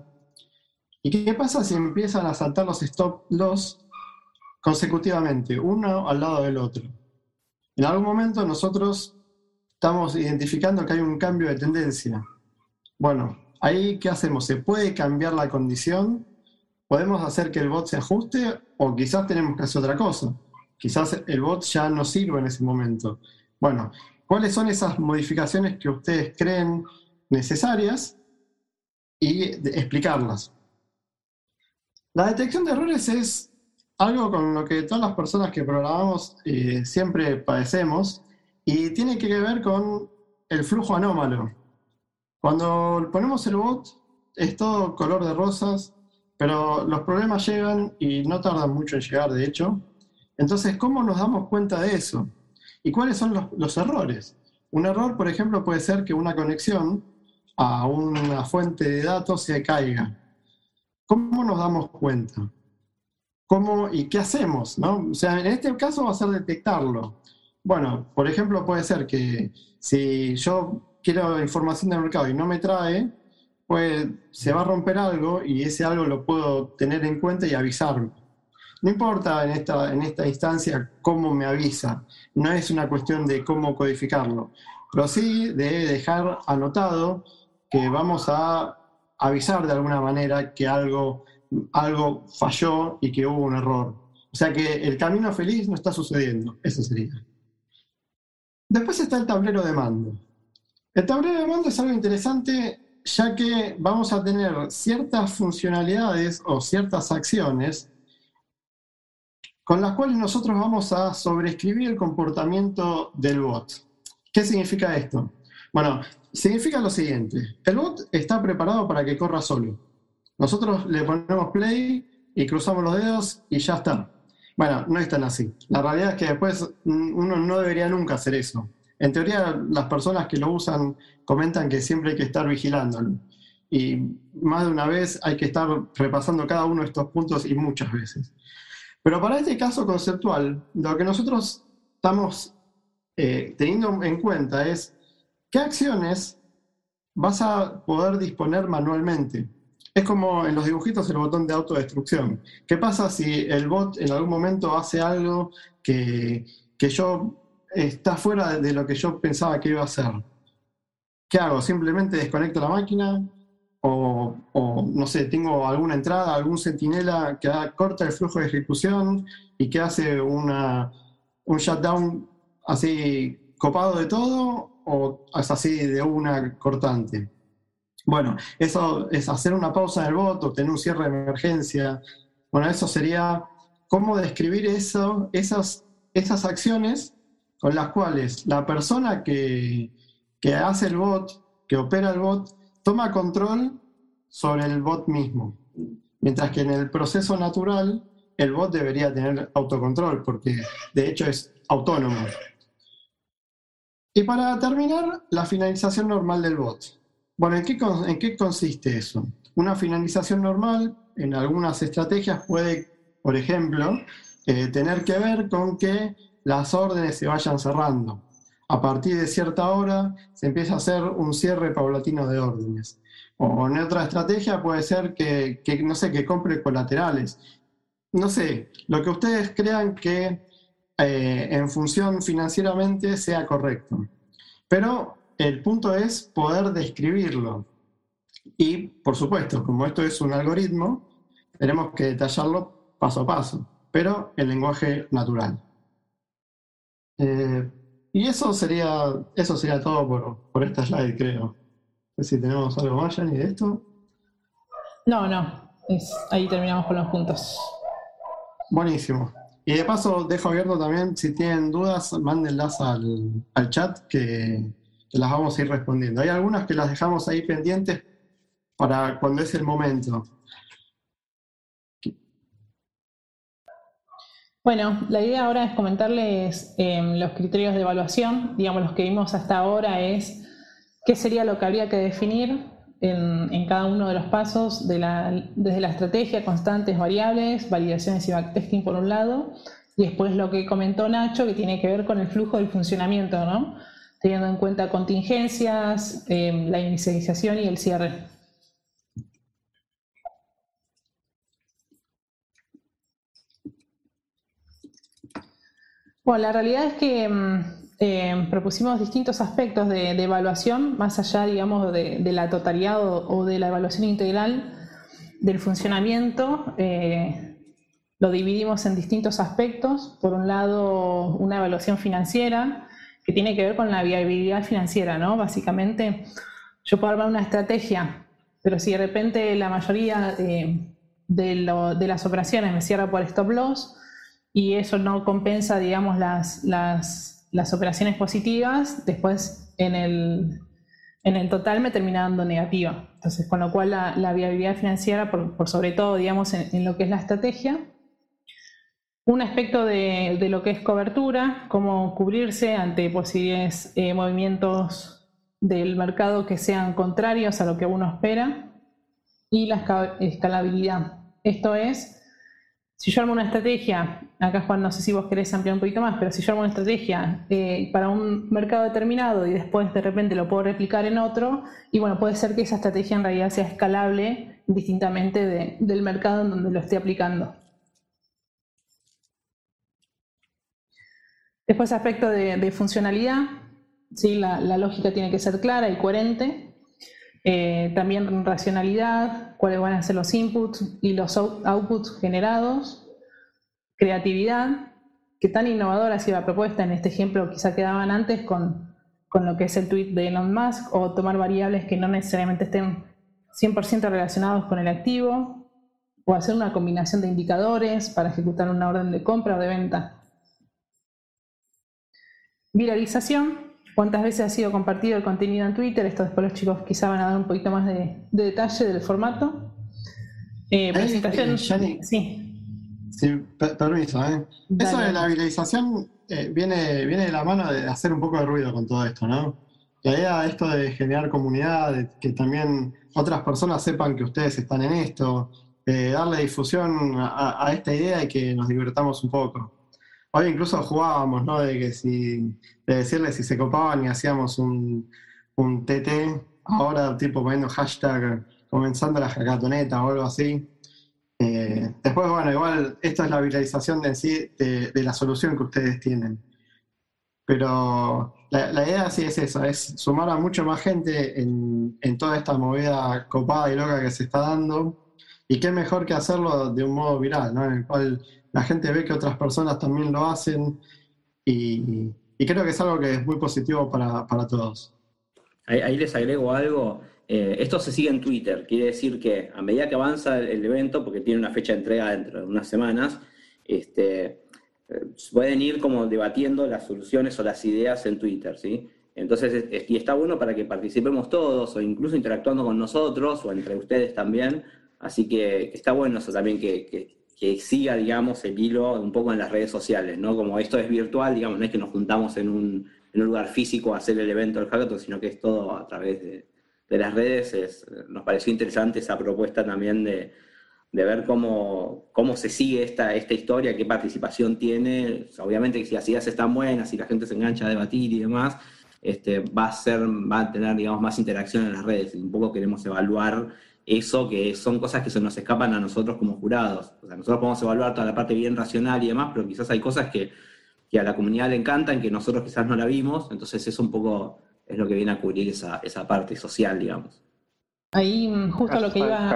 Speaker 4: ¿Y qué pasa si empiezan a saltar los stop loss consecutivamente, uno al lado del otro? En algún momento nosotros estamos identificando que hay un cambio de tendencia. Bueno, ahí ¿qué hacemos? ¿Se puede cambiar la condición? ¿Podemos hacer que el bot se ajuste o quizás tenemos que hacer otra cosa? Quizás el bot ya no sirve en ese momento. Bueno, ¿cuáles son esas modificaciones que ustedes creen necesarias y explicarlas? La detección de errores es algo con lo que todas las personas que programamos eh, siempre padecemos y tiene que ver con el flujo anómalo. Cuando ponemos el bot es todo color de rosas, pero los problemas llegan y no tardan mucho en llegar, de hecho. Entonces, ¿cómo nos damos cuenta de eso? ¿Y cuáles son los, los errores? Un error, por ejemplo, puede ser que una conexión a una fuente de datos se caiga ¿Cómo nos damos cuenta? ¿Cómo y qué hacemos? ¿no? O sea, en este caso va a ser detectarlo. Bueno, por ejemplo, puede ser que si yo quiero información del mercado y no me trae, pues se va a romper algo y ese algo lo puedo tener en cuenta y avisarme. No importa en esta, en esta instancia cómo me avisa, no es una cuestión de cómo codificarlo, pero sí de dejar anotado que vamos a avisar de alguna manera que algo, algo falló y que hubo un error. O sea que el camino feliz no está sucediendo, eso sería. Después está el tablero de mando. El tablero de mando es algo interesante ya que vamos a tener ciertas funcionalidades o ciertas acciones con las cuales nosotros vamos a sobreescribir el comportamiento del bot. ¿Qué significa esto? Bueno, significa lo siguiente. El bot está preparado para que corra solo. Nosotros le ponemos play y cruzamos los dedos y ya está. Bueno, no es tan así. La realidad es que después uno no debería nunca hacer eso. En teoría, las personas que lo usan comentan que siempre hay que estar vigilándolo. Y más de una vez hay que estar repasando cada uno de estos puntos y muchas veces. Pero para este caso conceptual, lo que nosotros estamos eh, teniendo en cuenta es qué acciones vas a poder disponer manualmente. Es como en los dibujitos el botón de autodestrucción. ¿Qué pasa si el bot en algún momento hace algo que, que yo está fuera de lo que yo pensaba que iba a hacer? ¿Qué hago? ¿Simplemente desconecto la máquina? O, o, no sé, tengo alguna entrada, algún sentinela que corta el flujo de ejecución y que hace una, un shutdown así copado de todo o es así de una cortante. Bueno, eso es hacer una pausa en el bot, tener un cierre de emergencia. Bueno, eso sería cómo describir eso, esas, esas acciones con las cuales la persona que, que hace el bot, que opera el bot, toma control sobre el bot mismo. Mientras que en el proceso natural, el bot debería tener autocontrol, porque de hecho es autónomo. Y para terminar, la finalización normal del bot. Bueno, ¿en qué, ¿en qué consiste eso? Una finalización normal en algunas estrategias puede, por ejemplo, eh, tener que ver con que las órdenes se vayan cerrando. A partir de cierta hora se empieza a hacer un cierre paulatino de órdenes. O en otra estrategia puede ser que, que no sé, que compre colaterales. No sé, lo que ustedes crean que eh, en función financieramente sea correcto. Pero el punto es poder describirlo. Y, por supuesto, como esto es un algoritmo, tenemos que detallarlo paso a paso, pero en lenguaje natural. Eh, y eso sería, eso sería todo por, por esta slide, creo. No sé si tenemos algo más, Yanni, de esto.
Speaker 3: No, no. ahí terminamos con los puntos.
Speaker 4: Buenísimo. Y de paso, dejo abierto también, si tienen dudas, mándenlas al, al chat que, las vamos a ir respondiendo. Hay algunas que las dejamos ahí pendientes para cuando es el momento.
Speaker 3: Bueno, la idea ahora es comentarles em, los criterios de evaluación. Digamos, los que vimos hasta ahora es qué sería lo que habría que definir en, cada uno de los pasos, de desde la estrategia, constantes, variables, validaciones y backtesting por un lado, y después lo que comentó Nacho, que tiene que ver con el flujo del funcionamiento, ¿no? teniendo en cuenta contingencias, em, la inicialización y el cierre. Bueno, la realidad es que em, eh, propusimos distintos aspectos de, evaluación, más allá, digamos, de, la totalidad o, de la evaluación integral del funcionamiento. Eh, lo dividimos en distintos aspectos. Por un lado, una evaluación financiera, que tiene que ver con la viabilidad financiera, ¿no? Básicamente, yo puedo armar una estrategia, pero si de repente la mayoría de, de las operaciones me cierra por stop loss y eso no compensa, digamos, las las operaciones positivas, después en el, en el total me termina dando negativa. Entonces, con lo cual la, viabilidad financiera, por, sobre todo, digamos, en, lo que es la estrategia. Un aspecto de, lo que es cobertura, cómo cubrirse ante posibles eh, movimientos del mercado que sean contrarios a lo que uno espera. Y la escalabilidad. Esto es, si yo armo una estrategia acá Juan, no sé si vos querés ampliar un poquito más, pero si yo hago una estrategia eh, para un mercado determinado y después de repente lo puedo replicar en otro, y bueno, puede ser que esa estrategia en realidad sea escalable distintamente del mercado en donde lo esté aplicando. Después aspecto de, funcionalidad, ¿sí? La, lógica tiene que ser clara y coherente. Eh, también racionalidad, cuáles van a ser los inputs y los outputs generados creatividad, que tan innovadora ha sido la propuesta, en este ejemplo quizá quedaban antes con, lo que es el tweet de Elon Musk, o tomar variables que no necesariamente estén 100% relacionados con el activo, o hacer una combinación de indicadores para ejecutar una orden de compra o de venta. Viralización, cuántas veces ha sido compartido el contenido en Twitter. Esto después los chicos quizá van a dar un poquito más de, detalle del formato.
Speaker 4: Eh, presentación. sí. Sí, permiso, ¿eh? Eso de la viralización eh, viene, viene de la mano de hacer un poco de ruido con todo esto, ¿no? La idea esto de generar comunidad, de que también otras personas sepan que ustedes están en esto, darle difusión a, esta idea y que nos divertamos un poco. Hoy incluso jugábamos, ¿no? De que si, de si se copaban y hacíamos un, un TT, ahora tipo poniendo hashtag comenzando la hackathoneta o algo así. Eh, después, bueno, igual esto es la viralización de, sí, de, la solución que ustedes tienen. Pero la, idea sí es eso, es sumar a mucho más gente en, en toda esta movida copada y loca que se está dando y qué mejor que hacerlo de un modo viral, ¿no? En el cual la gente ve que otras personas también lo hacen y, creo que es algo que es muy positivo para, todos.
Speaker 5: Ahí, les agrego algo. Eh, esto se sigue en Twitter, quiere decir que a medida que avanza el, evento, porque tiene una fecha de entrega dentro de unas semanas, este, eh, pueden ir como debatiendo las soluciones o las ideas en Twitter, ¿sí? Entonces, y está bueno para que participemos todos o incluso interactuando con nosotros o entre ustedes también, Así que, está bueno eso también que, siga, digamos, el hilo un poco en las redes sociales, ¿no? Como esto es virtual, digamos, no es que nos juntamos en un, lugar físico a hacer el evento del hackathon, sino que es todo a través de, las redes. nos pareció interesante esa propuesta también de, ver cómo, cómo se sigue esta, esta historia, qué participación tiene. obviamente que si las ideas están buenas, si la gente se engancha a debatir y demás, este, va, a ser, va a tener, digamos, más interacción en las redes. Un poco queremos evaluar eso que son cosas que se nos escapan a nosotros como jurados. O sea, nosotros podemos evaluar toda la parte bien racional y demás, pero quizás hay cosas que, a la comunidad le encantan, que nosotros quizás no la vimos, entonces eso un poco es lo que viene a cubrir esa, parte social, digamos.
Speaker 3: Ahí mm, justo lo que iba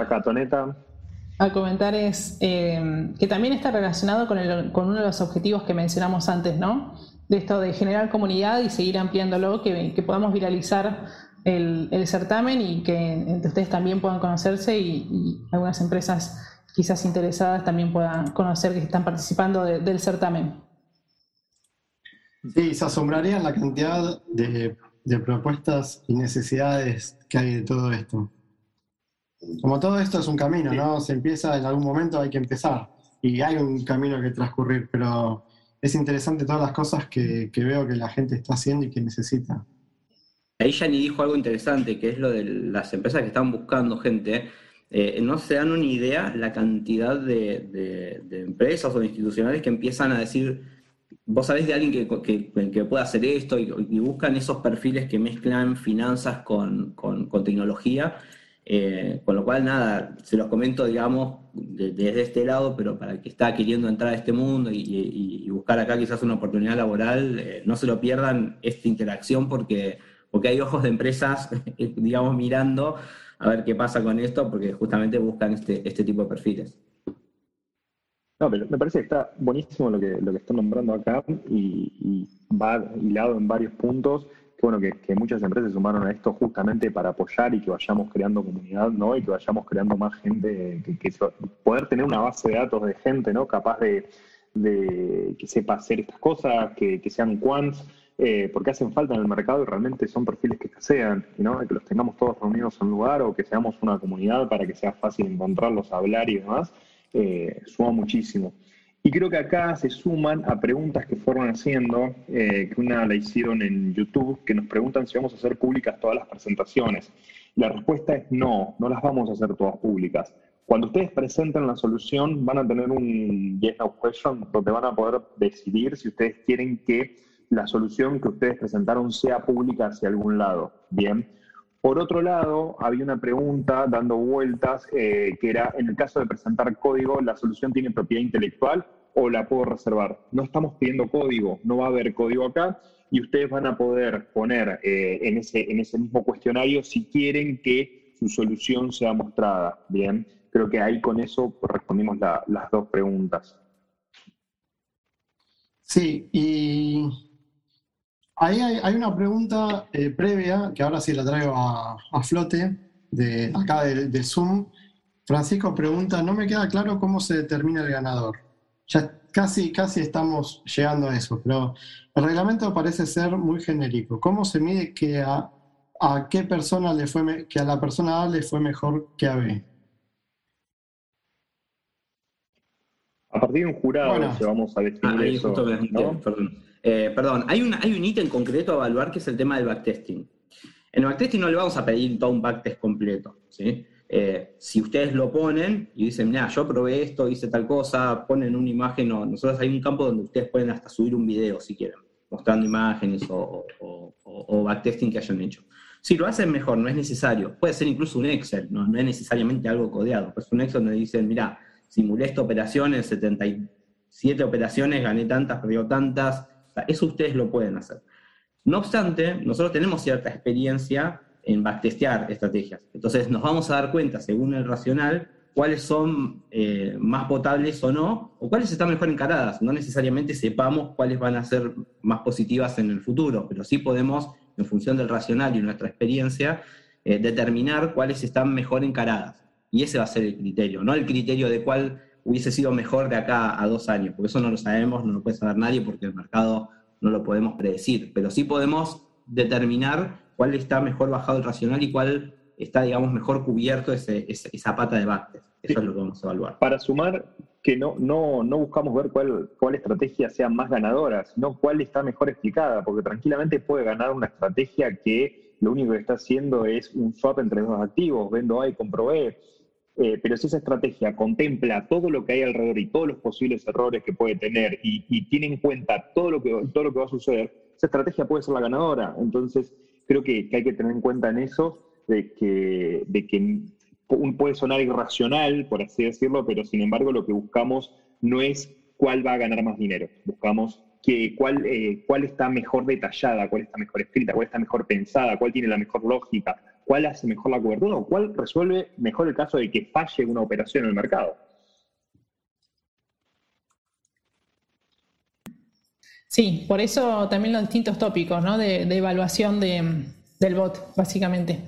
Speaker 3: a comentar es eh, que también está relacionado con, con, uno de los objetivos que mencionamos antes, ¿no? De esto de generar comunidad y seguir ampliándolo, que, que podamos viralizar el, certamen y que entre ustedes también puedan conocerse y, algunas empresas quizás interesadas también puedan conocer que están participando del certamen.
Speaker 4: Sí, se asombrarían la cantidad de, propuestas y necesidades que hay de todo esto. Como todo esto es un camino, ¿no? Se empieza en algún momento, hay que empezar. Y hay un camino que transcurrir, pero es interesante todas las cosas que veo que la gente está haciendo y que necesita.
Speaker 5: Ahí ni dijo algo interesante, que es lo de las empresas que están buscando gente. Eh, no se dan una idea la cantidad de, empresas o institucionales que empiezan a decir, vos sabés de alguien que, que, pueda hacer esto y, buscan esos perfiles que mezclan finanzas con, tecnología. Eh, con lo cual, nada, se los comento, digamos, desde este lado, pero para el que está queriendo entrar a este mundo y, buscar acá quizás una oportunidad laboral, eh, no se lo pierdan esta interacción porque porque hay ojos de empresas, digamos, mirando a ver qué pasa con esto, porque justamente buscan este, este tipo de perfiles.
Speaker 6: No, pero me parece que está buenísimo lo que, lo que están nombrando acá y, va hilado en varios puntos. Que bueno, que, muchas empresas sumaron a esto justamente para apoyar y que vayamos creando comunidad, ¿no? Y que vayamos creando más gente, que, poder tener una base de datos de gente, ¿no? Capaz de, que sepa hacer estas cosas, que, que sean quants eh, porque hacen falta en el mercado y realmente son perfiles que escasean, ¿no? que los tengamos todos reunidos en un lugar o que seamos una comunidad para que sea fácil encontrarlos, hablar y demás, eh, suma muchísimo. Y creo que acá se suman a preguntas que fueron haciendo, eh, que una la hicieron en YouTube, que nos preguntan si vamos a hacer públicas todas las presentaciones. La respuesta es no, no las vamos a hacer todas públicas. Cuando ustedes presenten la solución, van a tener un yes no question donde van a poder decidir si ustedes quieren que la solución que ustedes presentaron sea pública hacia algún lado. Bien. Por otro lado, había una pregunta dando vueltas eh, que era, en el caso de presentar código, ¿la solución tiene propiedad intelectual o la puedo reservar? No estamos pidiendo código, no va a haber código acá y ustedes van a poder poner eh, en, ese, en ese mismo cuestionario si quieren que su solución sea mostrada. Bien, creo que ahí con eso respondimos las dos preguntas.
Speaker 4: Sí, y Ahí hay, una pregunta eh, previa, que ahora sí la traigo a, flote, de acá del, Zoom. Francisco pregunta, no me queda claro cómo se determina el ganador. Ya casi, casi estamos llegando a eso, pero el reglamento parece ser muy genérico. ¿Cómo se mide que a, a qué persona le fue que a la persona A le fue mejor que a B?
Speaker 6: A partir de un jurado bueno, vamos a definir
Speaker 5: ah,
Speaker 6: eso.
Speaker 5: ¿no? Perdón, eh, perdón. Hay, un, hay un ítem concreto a evaluar que es el tema del backtesting. En el backtesting no le vamos a pedir todo un backtest completo. ¿sí? Eh, si ustedes lo ponen y dicen, mira, yo probé esto, hice tal cosa, ponen una imagen, o nosotros hay un campo donde ustedes pueden hasta subir un video si quieren, mostrando imágenes o, o, backtesting que hayan hecho. Si lo hacen mejor, no es necesario. Puede ser incluso un Excel, no, no es necesariamente algo codeado. Pues un Excel donde dicen, mira, simulé esta operación en 77 operaciones, gané tantas, perdió tantas. Eso ustedes lo pueden hacer. No obstante, nosotros tenemos cierta experiencia en backtestear estrategias. Entonces nos vamos a dar cuenta, según el racional, cuáles son eh, más potables o no, o cuáles están mejor encaradas. No necesariamente sepamos cuáles van a ser más positivas en el futuro, pero sí podemos, en función del racional y nuestra experiencia, eh, determinar cuáles están mejor encaradas. Y ese va a ser el criterio, no el criterio de cuál hubiese sido mejor de acá a dos años, porque eso no lo sabemos, no lo puede saber nadie porque el mercado no lo podemos predecir, pero sí podemos determinar cuál está mejor bajado el racional y cuál está, digamos, mejor cubierto ese, esa pata de backtest. Eso es lo que vamos a evaluar.
Speaker 6: Para sumar, que no, no, no buscamos ver cuál, cuál estrategia sea más ganadora, sino cuál está mejor explicada, porque tranquilamente puede ganar una estrategia que lo único que está haciendo es un swap entre dos activos, vendo A y compro B. Eh, pero si esa estrategia contempla todo lo que hay alrededor y todos los posibles errores que puede tener y, tiene en cuenta todo lo, que, todo lo que va a suceder, esa estrategia puede ser la ganadora. Entonces, creo que, hay que tener en cuenta en eso de que, de que puede sonar irracional, por así decirlo, pero sin embargo lo que buscamos no es cuál va a ganar más dinero, buscamos que, cuál, eh, cuál está mejor detallada, cuál está mejor escrita, cuál está mejor pensada, cuál tiene la mejor lógica, cuál hace mejor la cobertura o cuál resuelve mejor el caso de que falle una operación en el mercado.
Speaker 3: Sí, por eso también los distintos tópicos ¿no? de, evaluación del bot, básicamente.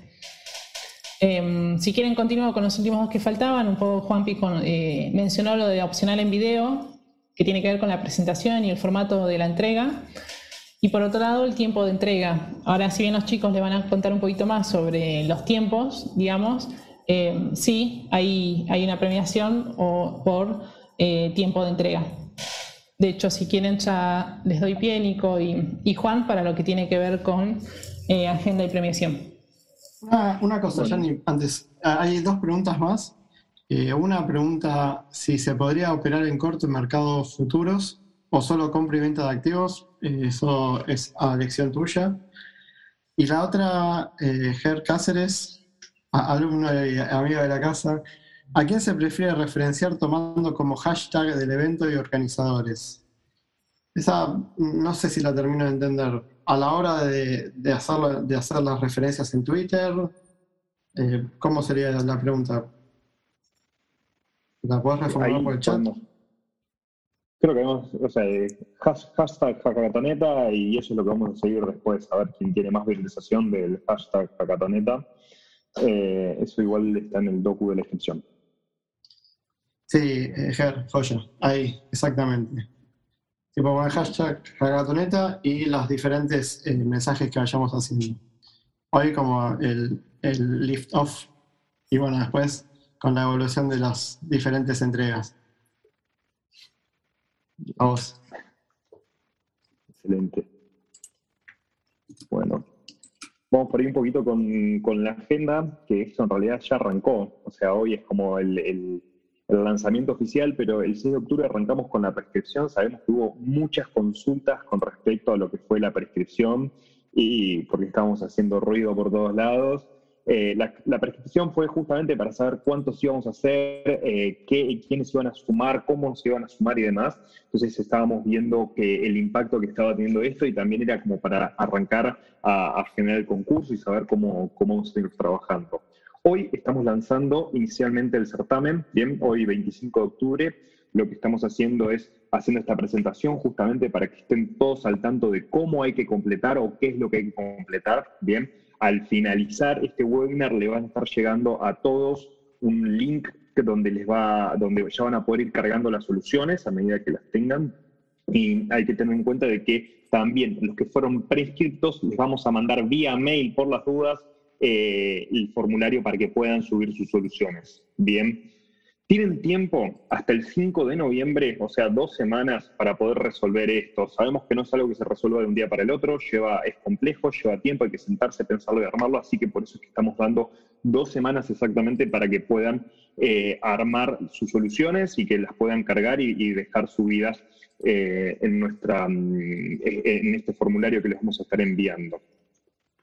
Speaker 3: Em, si quieren, continúo con los últimos dos que faltaban. Un poco Juan Pico eh, mencionó lo de opcional en video, que tiene que ver con la presentación y el formato de la entrega. Y por otro lado, el tiempo de entrega. Ahora, si bien los chicos le van a contar un poquito más sobre los tiempos, digamos, em, sí, hay, hay una premiación o, por eh, tiempo de entrega. De hecho, si quieren, ya les doy pie, Nico y, Juan, para lo que tiene que ver con eh, agenda y premiación.
Speaker 4: Una, cosa, Yanni, antes, hay dos preguntas más. Eh, una pregunta, si se podría operar en corto en mercados futuros o solo compra y venta de activos, eh, eso es a elección tuya. Y la otra, Ger Cáceres, alumno y amigo de la casa, ¿A quién se prefiere referenciar tomando como hashtag del evento y organizadores? Esa no sé si la termino de entender. A la hora de, de, hacer, las referencias en Twitter, eh, ¿cómo sería la pregunta? ¿La puedes reformular por el chat?
Speaker 6: Creo que vamos, o sea, hashtag hackatoneta y eso es lo que vamos a seguir después, a ver quién tiene más viralización del hashtag hackatoneta. Eh, eso igual está en el docu de la descripción.
Speaker 4: Sí, eh, Ger, joya, ahí, exactamente. Tipo con el hashtag Ragatoneta y los diferentes eh, mensajes que vayamos haciendo. Hoy como el, el lift off y bueno, después con la evolución de las diferentes entregas. A vos.
Speaker 6: Excelente. Bueno, vamos por ahí un poquito con, con, la agenda, que esto en realidad ya arrancó. O sea, hoy es como el el lanzamiento oficial, pero el 6 de octubre arrancamos con la prescripción. Sabemos que hubo muchas consultas con respecto a lo que fue la prescripción y porque estábamos haciendo ruido por todos lados. Eh, la, prescripción fue justamente para saber cuántos íbamos a hacer, eh, qué, quiénes iban a sumar, cómo se iban a sumar y demás. Entonces estábamos viendo que el impacto que estaba teniendo esto y también era como para arrancar a, generar el concurso y saber cómo, cómo vamos a seguir trabajando. Hoy estamos lanzando inicialmente el certamen, bien, hoy 25 de octubre, lo que estamos haciendo es haciendo esta presentación justamente para que estén todos al tanto de cómo hay que completar o qué es lo que hay que completar, bien. Al finalizar este webinar le van a estar llegando a todos un link donde les va, donde ya van a poder ir cargando las soluciones a medida que las tengan. Y hay que tener en cuenta de que también los que fueron prescriptos les vamos a mandar vía mail por las dudas eh, el formulario para que puedan subir sus soluciones. Bien. Tienen tiempo hasta el 5 de noviembre, o sea, dos semanas para poder resolver esto. Sabemos que no es algo que se resuelva de un día para el otro, lleva, es complejo, lleva tiempo, hay que sentarse, pensarlo y armarlo, así que por eso es que estamos dando dos semanas exactamente para que puedan eh, armar sus soluciones y que las puedan cargar y, dejar subidas eh, en, nuestra, mm, en este formulario que les vamos a estar enviando.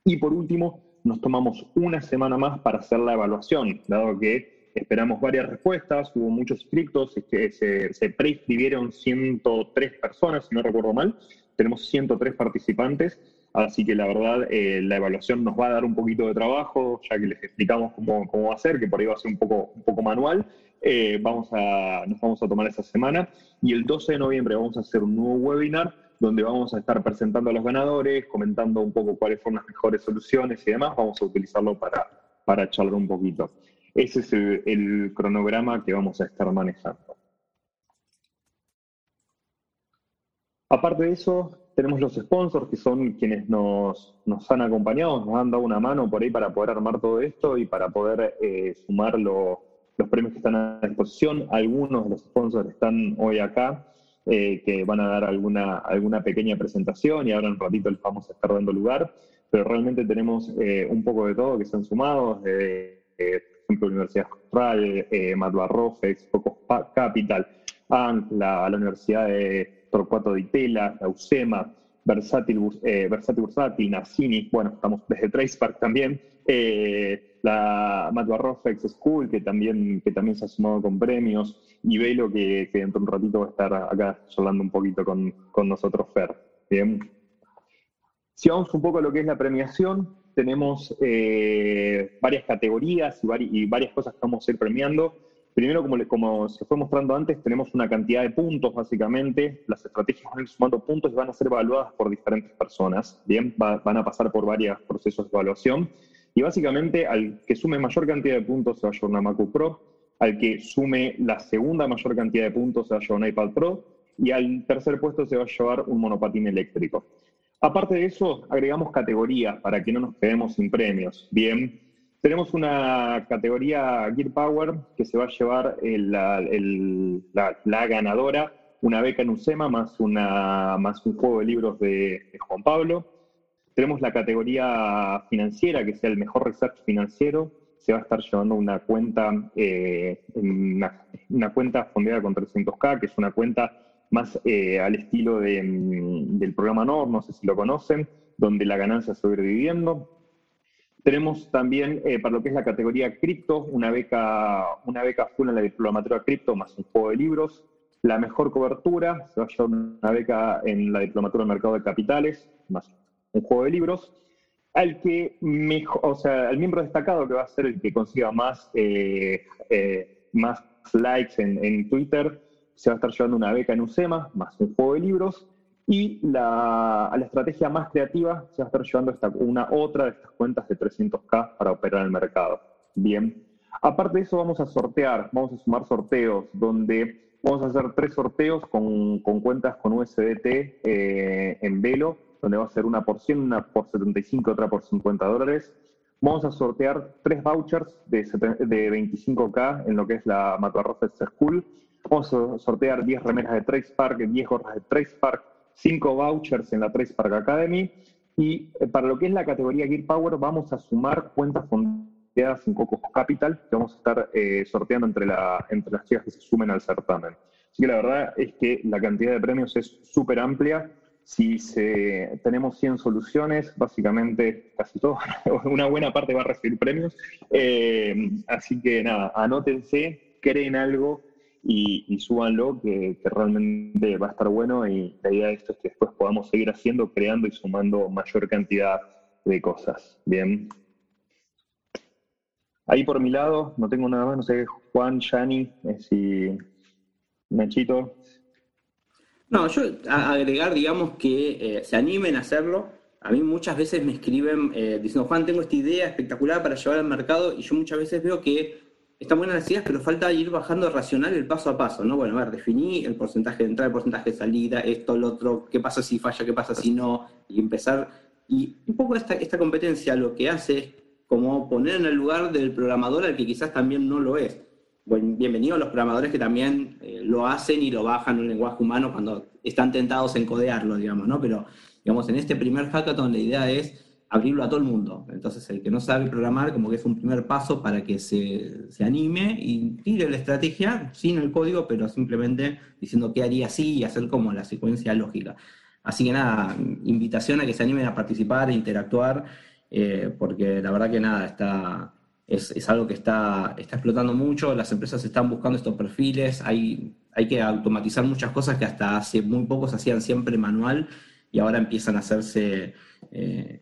Speaker 6: Y por último, nos tomamos una semana más para hacer la evaluación, dado que Esperamos varias respuestas, hubo muchos inscritos, que se, se preinscribieron 103 personas, si no recuerdo mal. Tenemos 103 participantes, así que la verdad eh, la evaluación nos va a dar un poquito de trabajo, ya que les explicamos cómo, cómo va a ser, que por ahí va a ser un poco, un poco manual. Eh, vamos a, nos vamos a tomar esa semana y el 12 de noviembre vamos a hacer un nuevo webinar donde vamos a estar presentando a los ganadores, comentando un poco cuáles fueron las mejores soluciones y demás. Vamos a utilizarlo para, para charlar un poquito. Ese es el, cronograma que vamos a estar manejando. Aparte de eso, tenemos los sponsors, que son quienes nos, han acompañado, nos han dado una mano por ahí para poder armar todo esto y para poder eh, sumar los premios que están a disposición. Algunos de los sponsors están hoy acá, eh, que van a dar alguna, alguna pequeña presentación y ahora en un ratito les vamos a estar dando lugar, pero realmente tenemos eh, un poco de todo que se han sumado, ejemplo, Universidad Austral, eh, Matbarrofex, Focus Capital, ANCLA, la Universidad de Torcuato de Itela, la UCEMA, Versátil, eh, Versátil Bursátil, Nacini, bueno, estamos desde Tracepark también, eh, la Matbarrofex School, que también, que también se ha sumado con premios, y Velo, que, que dentro de un ratito va a estar acá charlando un poquito con, con nosotros, Fer. Bien. Si vamos un poco a lo que es la premiación, tenemos eh, varias categorías y, varias cosas que vamos a ir premiando. Primero, como, se fue mostrando antes, tenemos una cantidad de puntos, básicamente. Las estrategias van a sumando puntos van a ser evaluadas por diferentes personas. Bien, van a pasar por varios procesos de evaluación. Y básicamente, al que sume mayor cantidad de puntos se va a llevar una Macu Pro, al que sume la segunda mayor cantidad de puntos se va a llevar un iPad Pro, y al tercer puesto se va a llevar un monopatín eléctrico. Aparte de eso, agregamos categorías para que no nos quedemos sin premios. Bien, tenemos una categoría Gear Power que se va a llevar la, ganadora, una beca en UCEMA más, una, más un juego de libros de, Juan Pablo. Tenemos la categoría financiera, que sea el mejor research financiero. Se va a estar llevando una cuenta, eh, una, cuenta con 300K, que es una cuenta más eh, al estilo mm, del programa NOR, no sé si lo conocen, donde la ganancia se va dividiendo. Tenemos también, eh, para lo que es la categoría cripto, una beca, una beca full en la diplomatura cripto más un juego de libros. La mejor cobertura, se va a llevar una beca en la diplomatura del mercado de capitales, más un juego de libros. Al que mejor, o sea, el miembro destacado que va a ser el que consiga más, eh, más likes en, en Twitter, se va a estar llevando una beca en UCEMA, más un juego de libros, y la, la estrategia más creativa se va a estar llevando esta, una otra de estas cuentas de 300K para operar en el mercado. Bien. Aparte de eso, vamos a sortear, vamos a sumar sorteos, donde vamos a hacer tres sorteos con, con cuentas con USDT eh, en velo, donde va a ser una por 100, una por 75, otra por 50 dólares. Vamos a sortear tres vouchers de, de 25K en lo que es la Matarrosa School Vamos a sortear 10 remeras de Trace Park, 10 gorras de Trace Park, 5 vouchers en la Trace Park Academy. Y eh, para lo que es la categoría Gear Power, vamos a sumar cuentas fondeadas en Coco Capital, que vamos a estar eh, sorteando entre, la, entre las chicas que se sumen al certamen. Así que la verdad es que la cantidad de premios es súper amplia. Si tenemos 100 soluciones, básicamente casi todo, una buena parte va a recibir premios. Eh, así que nada, anótense, creen algo, y, y súbanlo, que, realmente va a estar bueno y la idea de esto es que después podamos seguir haciendo, creando y sumando mayor cantidad de cosas. Bien. Ahí por mi lado, no tengo nada más, no sé, Juan, Yani, eh, si Nachito.
Speaker 5: No, yo agregar, digamos, que eh, se animen a hacerlo. A mí muchas veces me escriben eh, diciendo, Juan, tengo esta idea espectacular para llevar al mercado y yo muchas veces veo que están buenas las ideas, pero falta ir bajando racional el paso a paso, ¿no? Bueno, a ver, definí el porcentaje de entrada, el porcentaje de salida, esto, lo otro, qué pasa si falla, qué pasa si no, y empezar. Y un poco esta, esta competencia lo que hace es como poner en el lugar del programador al que quizás también no lo es. Bueno, bienvenidos a los programadores que también eh, lo hacen y lo bajan en lenguaje humano cuando están tentados en codearlo, digamos, ¿no? Pero, digamos, en este primer hackathon la idea es abrirlo a todo el mundo. Entonces, el que no sabe programar, como que es un primer paso para que se, se, anime y tire la estrategia sin el código, pero simplemente diciendo qué haría así y hacer como la secuencia lógica. Así que nada, invitación a que se animen a participar e interactuar, eh, porque la verdad que nada, está, es, es, algo que está, está explotando mucho, las empresas están buscando estos perfiles, hay, hay que automatizar muchas cosas que hasta hace muy poco se hacían siempre manual y ahora empiezan a hacerse... Eh,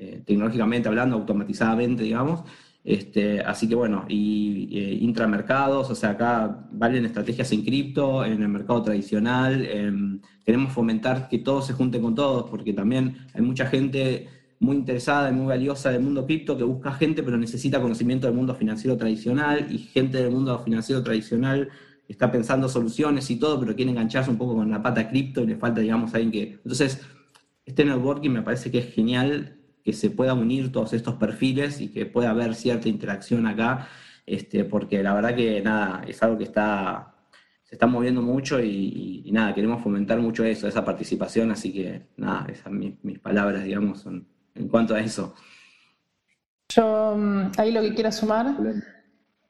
Speaker 5: eh, tecnológicamente hablando, automatizadamente, digamos. Este, así que bueno, y eh, intramercados, o sea, acá valen estrategias en cripto, en el mercado tradicional. Em, queremos fomentar que todos se junten con todos, porque también hay mucha gente muy interesada y muy valiosa del mundo cripto que busca gente, pero necesita conocimiento del mundo financiero tradicional y gente del mundo financiero tradicional está pensando soluciones y todo, pero quiere engancharse un poco con la pata cripto y le falta, digamos, alguien que... Entonces, este networking me parece que es genial que se pueda unir todos estos perfiles y que pueda haber cierta interacción acá, este, porque la verdad que nada, es algo que está, se está moviendo mucho y, nada, queremos fomentar mucho eso, esa participación, así que nada, esas mis, mis palabras, digamos, en cuanto a eso.
Speaker 3: Yo mm, ahí lo que quiero sumar,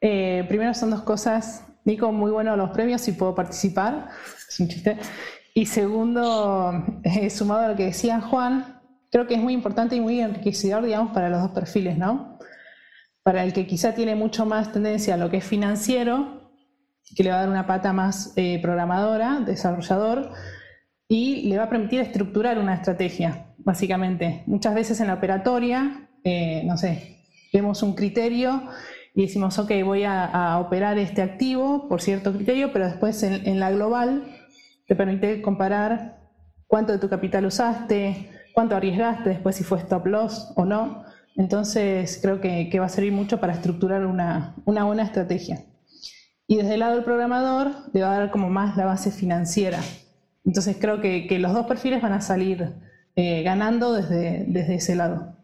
Speaker 3: eh, primero son dos cosas, Nico, muy bueno los premios y puedo participar, es un chiste. Y segundo, eh, sumado a lo que decía Juan, creo que es muy importante y muy enriquecedor, digamos, para los dos perfiles, ¿no? Para el que quizá tiene mucho más tendencia a lo que es financiero, que le va a dar una pata más eh, programadora, desarrollador, y le va a permitir estructurar una estrategia, básicamente. Muchas veces en la operatoria, eh, no sé, vemos un criterio y decimos, ok, voy a, operar este activo por cierto criterio, pero después en, en la global te permite comparar cuánto de tu capital usaste, cuánto arriesgaste, después si fue stop loss o no. Entonces creo que, va a servir mucho para estructurar una, buena estrategia. Y desde el lado del programador le va a dar como más la base financiera. Entonces creo que, los dos perfiles van a salir eh, ganando desde, ese lado.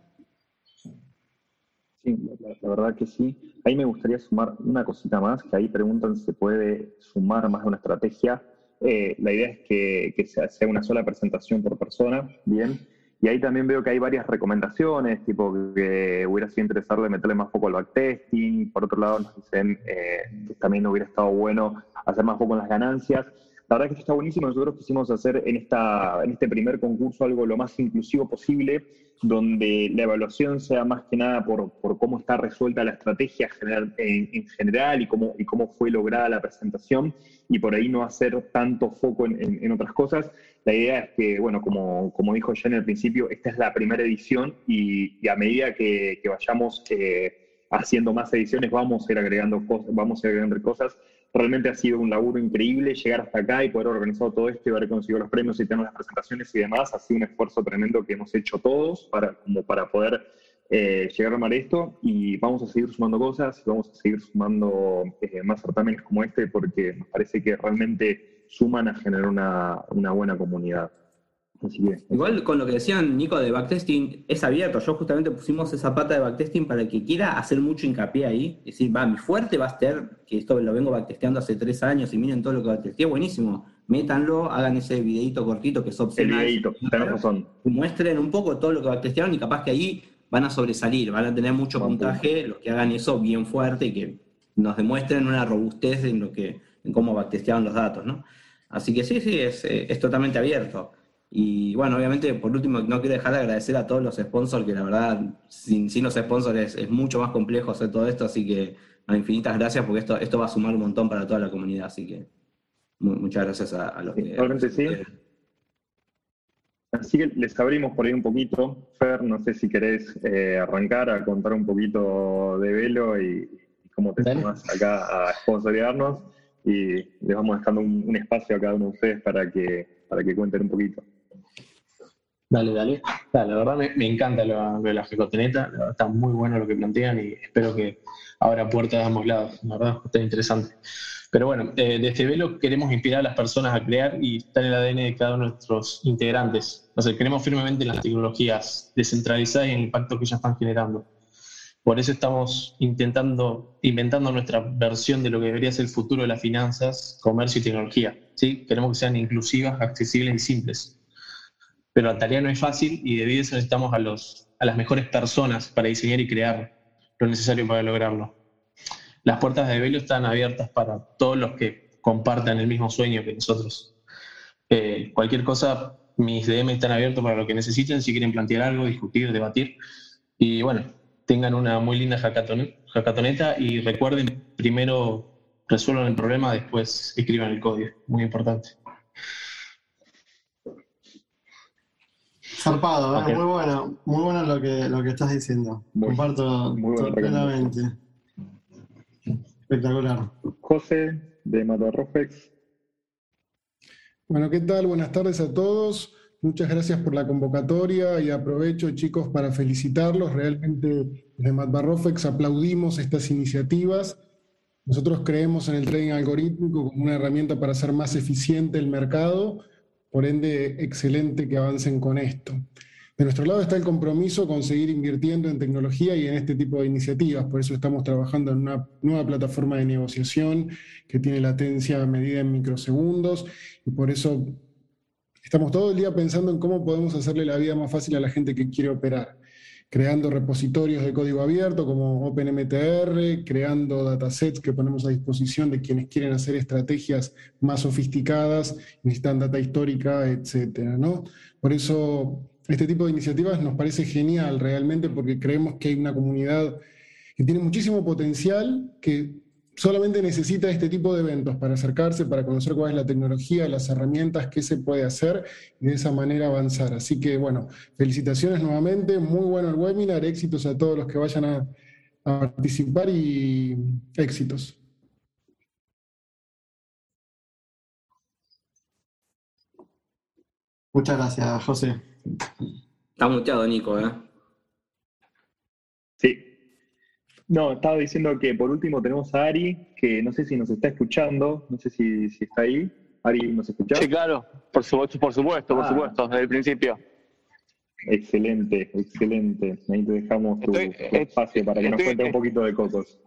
Speaker 6: Sí, la, verdad que sí. Ahí me gustaría sumar una cosita más, que ahí preguntan si se puede sumar más de una estrategia. Eh, la idea es que, que sea una sola presentación por persona, bien, y ahí también veo que hay varias recomendaciones, tipo que hubiera sido interesante meterle más foco al backtesting. Por otro lado, nos dicen eh, que también hubiera estado bueno hacer más foco en las ganancias. La verdad que esto está buenísimo. Nosotros quisimos hacer en, esta, en este primer concurso algo lo más inclusivo posible, donde la evaluación sea más que nada por, por cómo está resuelta la estrategia general, en, general y cómo, y cómo fue lograda la presentación, y por ahí no hacer tanto foco en, en, otras cosas. La idea es que, bueno, como, como dijo Jen al principio, esta es la primera edición y, a medida que, que vayamos eh, haciendo más ediciones vamos a ir agregando cosas, vamos a ir agregando cosas Realmente ha sido un laburo increíble llegar hasta acá y poder organizar todo esto y haber conseguido los premios y tener las presentaciones y demás. Ha sido un esfuerzo tremendo que hemos hecho todos para, como para poder eh, llegar a armar esto y vamos a seguir sumando cosas, vamos a seguir sumando eh, más certámenes como este porque nos parece que realmente suman a generar una, una buena comunidad.
Speaker 5: Igual con lo que decían Nico de backtesting, es abierto. Yo justamente pusimos esa pata de backtesting para el que quiera hacer mucho hincapié ahí. Es decir, va, mi fuerte va a ser, que esto lo vengo backtesteando hace tres años y miren todo lo que backtesteé, buenísimo. Métanlo, hagan ese videito cortito que es opcional.
Speaker 6: El videito, razón.
Speaker 5: Muestren un poco todo lo que backtestearon y capaz que ahí van a sobresalir, van a tener mucho puntaje los que hagan eso bien fuerte y que nos demuestren una robustez en lo que, en cómo backtestearon los datos, ¿no? Así que sí, sí, es, eh, es totalmente abierto. Y bueno, obviamente, por último, no quiero dejar de agradecer a todos los sponsors, que la verdad, sin, sin los sponsors es, mucho más complejo hacer todo esto, así que infinitas gracias, porque esto, esto va a sumar un montón para toda la comunidad, así que muchas gracias a, los que...
Speaker 6: Realmente sí. Así que les abrimos por ahí un poquito. Fer, no sé si querés eh, arrancar a contar un poquito de Velo y, cómo te sumas acá a sponsorearnos y les vamos dejando un, un espacio a cada uno de ustedes para que, para que cuenten un poquito.
Speaker 7: Dale, dale. la verdad me, encanta lo, de la Jacotoneta, está muy bueno lo que plantean y espero que abra puertas de ambos lados, la verdad, está interesante. Pero bueno, eh, desde Velo queremos inspirar a las personas a crear y estar en el ADN de cada uno de nuestros integrantes. O sea, creemos firmemente en las tecnologías descentralizadas y el impacto que ellas están generando. Por eso estamos intentando, inventando nuestra versión de lo que debería ser el futuro de las finanzas, comercio y tecnología. ¿sí? Queremos que sean inclusivas, accesibles y simples. Pero la tarea no es fácil y debido a eso necesitamos a, los, a las mejores personas para diseñar y crear lo necesario para lograrlo las puertas de Velo están abiertas para todos los que compartan el mismo sueño que nosotros. Eh, cualquier cosa, mis DM están abiertos para lo que necesiten, si quieren plantear algo, discutir, debatir. Y bueno, tengan una muy linda hackathoneta y recuerden, primero resuelvan el problema, después escriban el código. Muy importante.
Speaker 4: Zarpado, ¿eh? muy bueno, muy bueno lo que, lo que estás diciendo. Comparto totalmente. Espectacular.
Speaker 6: José, de Matarrofex.
Speaker 8: Bueno, ¿qué tal? Buenas tardes a todos. Muchas gracias por la convocatoria y aprovecho, chicos, para felicitarlos. Realmente desde Matbarrofex aplaudimos estas iniciativas. Nosotros creemos en el trading algorítmico como una herramienta para hacer más eficiente el mercado, por ende, excelente que avancen con esto. De nuestro lado está el compromiso con seguir invirtiendo en tecnología y en este tipo de iniciativas. Por eso estamos trabajando en una nueva plataforma de negociación que tiene latencia medida en microsegundos y por eso estamos todo el día pensando en cómo podemos hacerle la vida más fácil a la gente que quiere operar creando repositorios de código abierto como OpenMTR, creando datasets que ponemos a disposición de quienes quieren hacer estrategias más sofisticadas, necesitan data histórica, etc. ¿no? Por eso este tipo de iniciativas nos parece genial realmente porque creemos que hay una comunidad que tiene muchísimo potencial, que solamente necesita este tipo de eventos para acercarse, para conocer cuál es la tecnología, las herramientas, qué se puede hacer y de esa manera avanzar. Así que bueno, felicitaciones nuevamente, muy bueno el webinar, éxitos a todos los que vayan a, a participar y éxitos.
Speaker 4: Muchas gracias, José.
Speaker 5: Está muteado, Nico, ¿eh?
Speaker 6: Sí. No, estaba diciendo que por último tenemos a Ari, que no sé si nos está escuchando, no sé si, está ahí. Ari, ¿nos escucha?
Speaker 9: Sí, claro, por supuesto, por supuesto, por ah. supuesto, desde el principio.
Speaker 6: Excelente, excelente. Ahí te dejamos tu, espacio para que nos cuentes un poquito de cocos.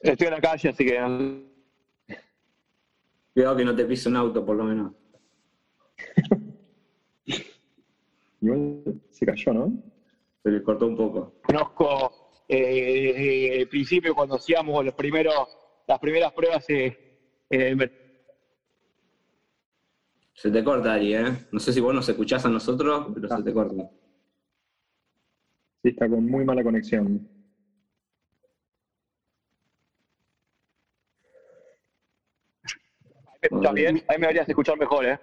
Speaker 9: Estoy en la calle, así que.
Speaker 5: Cuidado que no te pise un auto, por lo menos.
Speaker 6: se cayó, ¿no?
Speaker 5: Se le cortó un poco.
Speaker 9: Conozco eh, el principio cuando hacíamos los primeros, las primeras pruebas eh,
Speaker 5: Se te corta, Ari, ¿eh? No sé si vos nos escuchás a nosotros, pero se te corta.
Speaker 6: Sí, está con muy mala conexión.
Speaker 9: ¿Está bien? Ahí me deberías escuchar mejor, ¿eh?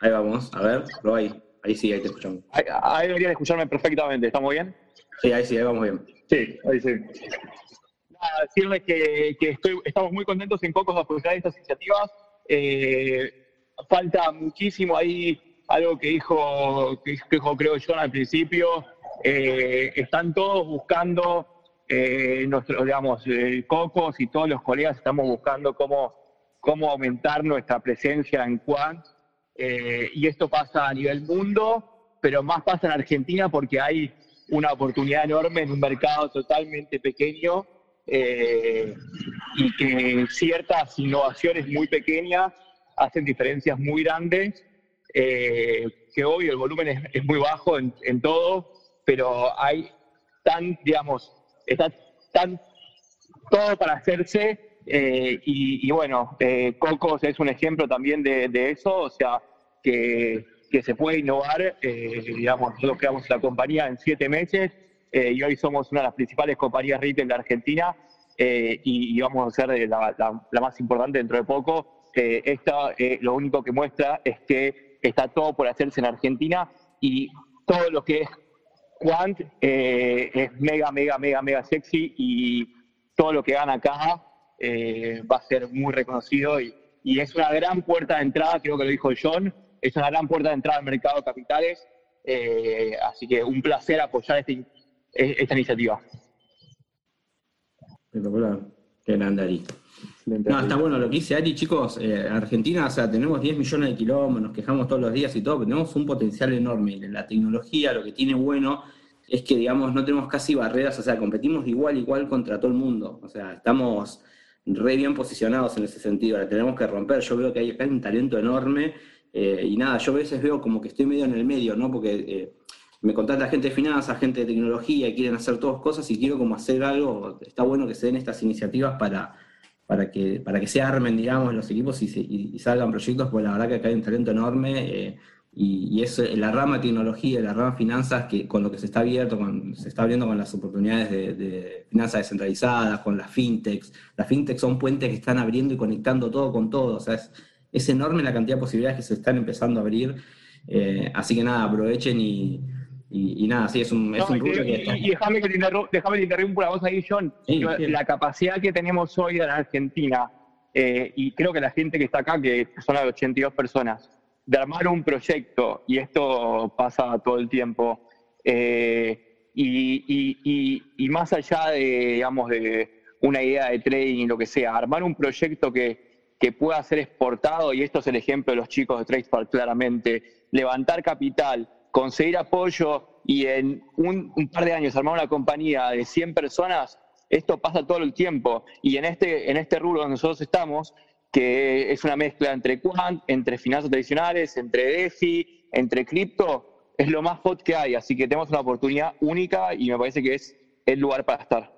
Speaker 5: Ahí vamos, a ver, lo ahí. Ahí sí, ahí te escuchamos.
Speaker 9: Ahí, deberían escucharme perfectamente, ¿estamos bien?
Speaker 5: Sí, ahí sí, ahí vamos bien.
Speaker 6: Sí, ahí sí.
Speaker 9: Nada, decirles que, estamos muy contentos en Cocos de apoyar estas iniciativas. Eh, falta muchísimo ahí, algo que dijo, que, dijo creo yo al principio. Eh, están todos buscando, eh, nuestro, digamos, Cocos y todos los colegas estamos buscando cómo, cómo aumentar nuestra presencia en Quant eh, y esto pasa a nivel mundo, pero más pasa en Argentina porque hay una oportunidad enorme en un mercado totalmente pequeño eh, y que ciertas innovaciones muy pequeñas hacen diferencias muy grandes, eh, que hoy el volumen es, muy bajo en, todo, pero hay tan, digamos, está tan todo para hacerse eh, y, bueno, Cocos es un ejemplo también de, eso, o sea, que, se puede innovar. Eh, digamos, nosotros creamos la compañía en siete meses y hoy somos una de las principales compañías retail de Argentina y, vamos a ser la, más importante dentro de poco. esta lo único que muestra es que está todo por hacerse en Argentina y todo lo que es Quant es mega, mega, mega, mega sexy y todo lo que gana acá eh, va a ser muy reconocido y, es una gran puerta de entrada, creo que lo dijo John, es una gran puerta de entrada al mercado de capitales Eh, así que un placer apoyar este, esta iniciativa.
Speaker 5: Espectacular. Qué grande Ari. No, está bueno lo que dice Ari, chicos. Eh, Argentina, o sea, tenemos 10 millones de kilómetros, nos quejamos todos los días y todo, pero tenemos un potencial enorme. La tecnología lo que tiene bueno es que, digamos, no tenemos casi barreras, o sea, competimos igual a igual contra todo el mundo. O sea, estamos re bien posicionados en ese sentido, la tenemos que romper. Yo veo que hay acá un talento enorme eh, y nada, yo a veces veo como que estoy medio en el medio, ¿no? Porque eh, me contacta gente de finanzas, gente de tecnología, y quieren hacer todas cosas y quiero como hacer algo, está bueno que se den estas iniciativas para, para, que, para que se armen, digamos, los equipos y, salgan proyectos, porque la verdad que acá hay un talento enorme. Eh, y, es la rama tecnología, la rama finanzas, que con lo que se está abierto, con, se está abriendo con las oportunidades de, finanzas descentralizadas, con las fintechs. Las fintechs son puentes que están abriendo y conectando todo con todo. O sea, es, es enorme la cantidad de posibilidades que se están empezando a abrir. Eh, así que nada, aprovechen y, y, nada, sí, es un, es un
Speaker 9: que Y, déjame que te interrumpa la voz ahí, John. la capacidad que tenemos hoy en Argentina, eh, y creo que la gente que está acá, que son las 82 personas, de armar un proyecto, y esto pasa todo el tiempo, eh, y, más allá de, digamos, de una idea de trading y lo que sea, armar un proyecto que, que pueda ser exportado, y esto es el ejemplo de los chicos de TradeSpark claramente, levantar capital, conseguir apoyo y en un, par de años armar una compañía de 100 personas, esto pasa todo el tiempo. Y en este, en este rubro donde nosotros estamos, que es una mezcla entre quant, entre finanzas tradicionales, entre DeFi, entre cripto, es lo más hot que hay. Así que tenemos una oportunidad única y me parece que es el lugar para estar.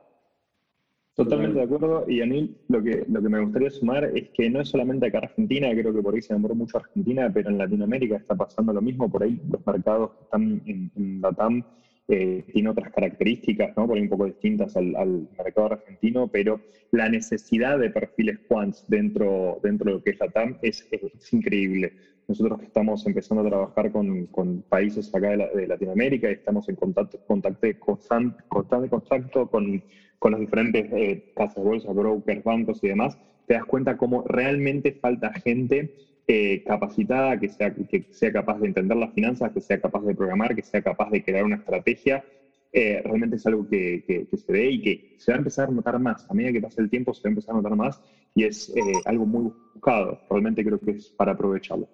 Speaker 6: Totalmente de acuerdo. Y a mí lo que, lo que me gustaría sumar es que no es solamente acá Argentina, creo que por ahí se enamoró mucho Argentina, pero en Latinoamérica está pasando lo mismo. Por ahí los mercados que están en, en la TAM eh, tiene otras características, ¿no? por ahí un poco distintas al, mercado argentino, pero la necesidad de perfiles quants dentro, dentro de lo que es la TAM es, increíble. Nosotros que estamos empezando a trabajar con, países acá de, Latinoamérica y estamos en contacto, contacto constante, constante contacto con, con las diferentes eh, casas de bolsa, brokers, bancos y demás, te das cuenta cómo realmente falta gente eh, capacitada, que sea, que sea capaz de entender las finanzas, que sea capaz de programar, que sea capaz de crear una estrategia, eh, realmente es algo que, se ve y que se va a empezar a notar más. A medida que pasa el tiempo se va a empezar a notar más y es eh, algo muy buscado. Realmente creo que es para aprovecharlo.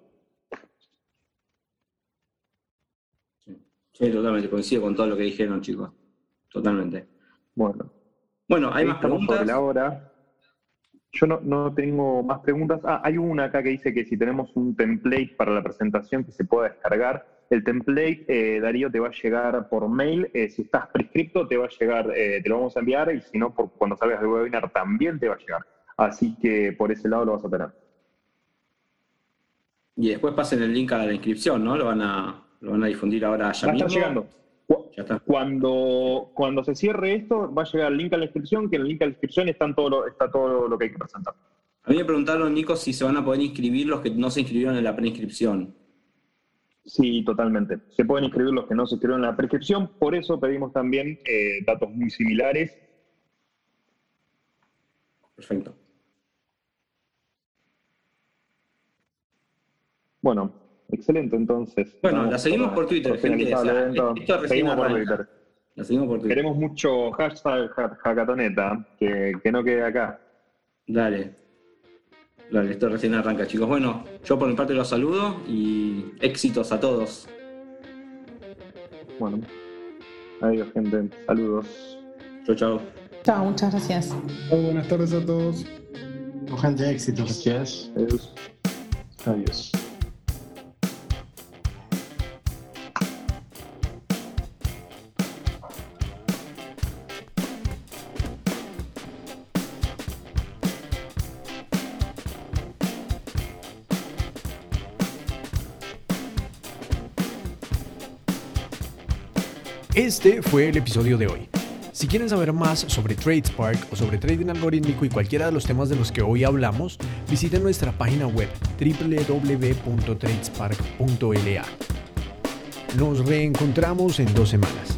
Speaker 5: Sí, totalmente. Coincido con todo lo que dijeron, chicos. Totalmente.
Speaker 6: Bueno.
Speaker 5: Bueno, hay más preguntas.
Speaker 6: Ahora. Yo no, tengo más preguntas. Ah, hay una acá que dice que si tenemos un template para la presentación que se pueda descargar. El template, eh, Darío, te va a llegar por mail. Eh, si estás prescripto, te va a llegar, eh, te lo vamos a enviar y si no, por, cuando salgas del webinar también te va a llegar. Así que por ese lado lo vas a tener.
Speaker 5: Y después pasen el link a la inscripción, ¿no? Lo van a, lo van a difundir ahora ya
Speaker 6: va llegando. Cuando, cuando se cierre esto, va a llegar el link a la inscripción, que en el link a la inscripción está todo, está todo lo que hay que presentar.
Speaker 5: A mí me preguntaron, Nico, si se van a poder inscribir los que no se inscribieron en la preinscripción.
Speaker 6: Sí, totalmente. Se pueden inscribir los que no se inscribieron en la prescripción, por eso pedimos también eh, datos muy similares.
Speaker 5: Perfecto.
Speaker 6: Bueno, Excelente, entonces.
Speaker 5: Bueno, la seguimos por Twitter, gente.
Speaker 6: seguimos por Twitter.
Speaker 5: La seguimos por Twitter.
Speaker 6: Queremos mucho hashtag hackatoneta, que, que no quede acá.
Speaker 5: Dale. Dale, esto recién arranca, chicos. Bueno, yo por mi parte los saludo y éxitos a todos.
Speaker 6: Bueno, adiós, gente. Saludos.
Speaker 5: Chau, chau.
Speaker 3: Chao, muchas gracias.
Speaker 8: buenas tardes a todos.
Speaker 4: Gente, éxitos.
Speaker 6: Gracias. Adiós. Adiós.
Speaker 2: Este fue el episodio de hoy. Si quieren saber más sobre TradeSpark o sobre trading algorítmico y cualquiera de los temas de los que hoy hablamos, visiten nuestra página web www.tradespark.la. Nos reencontramos en dos semanas.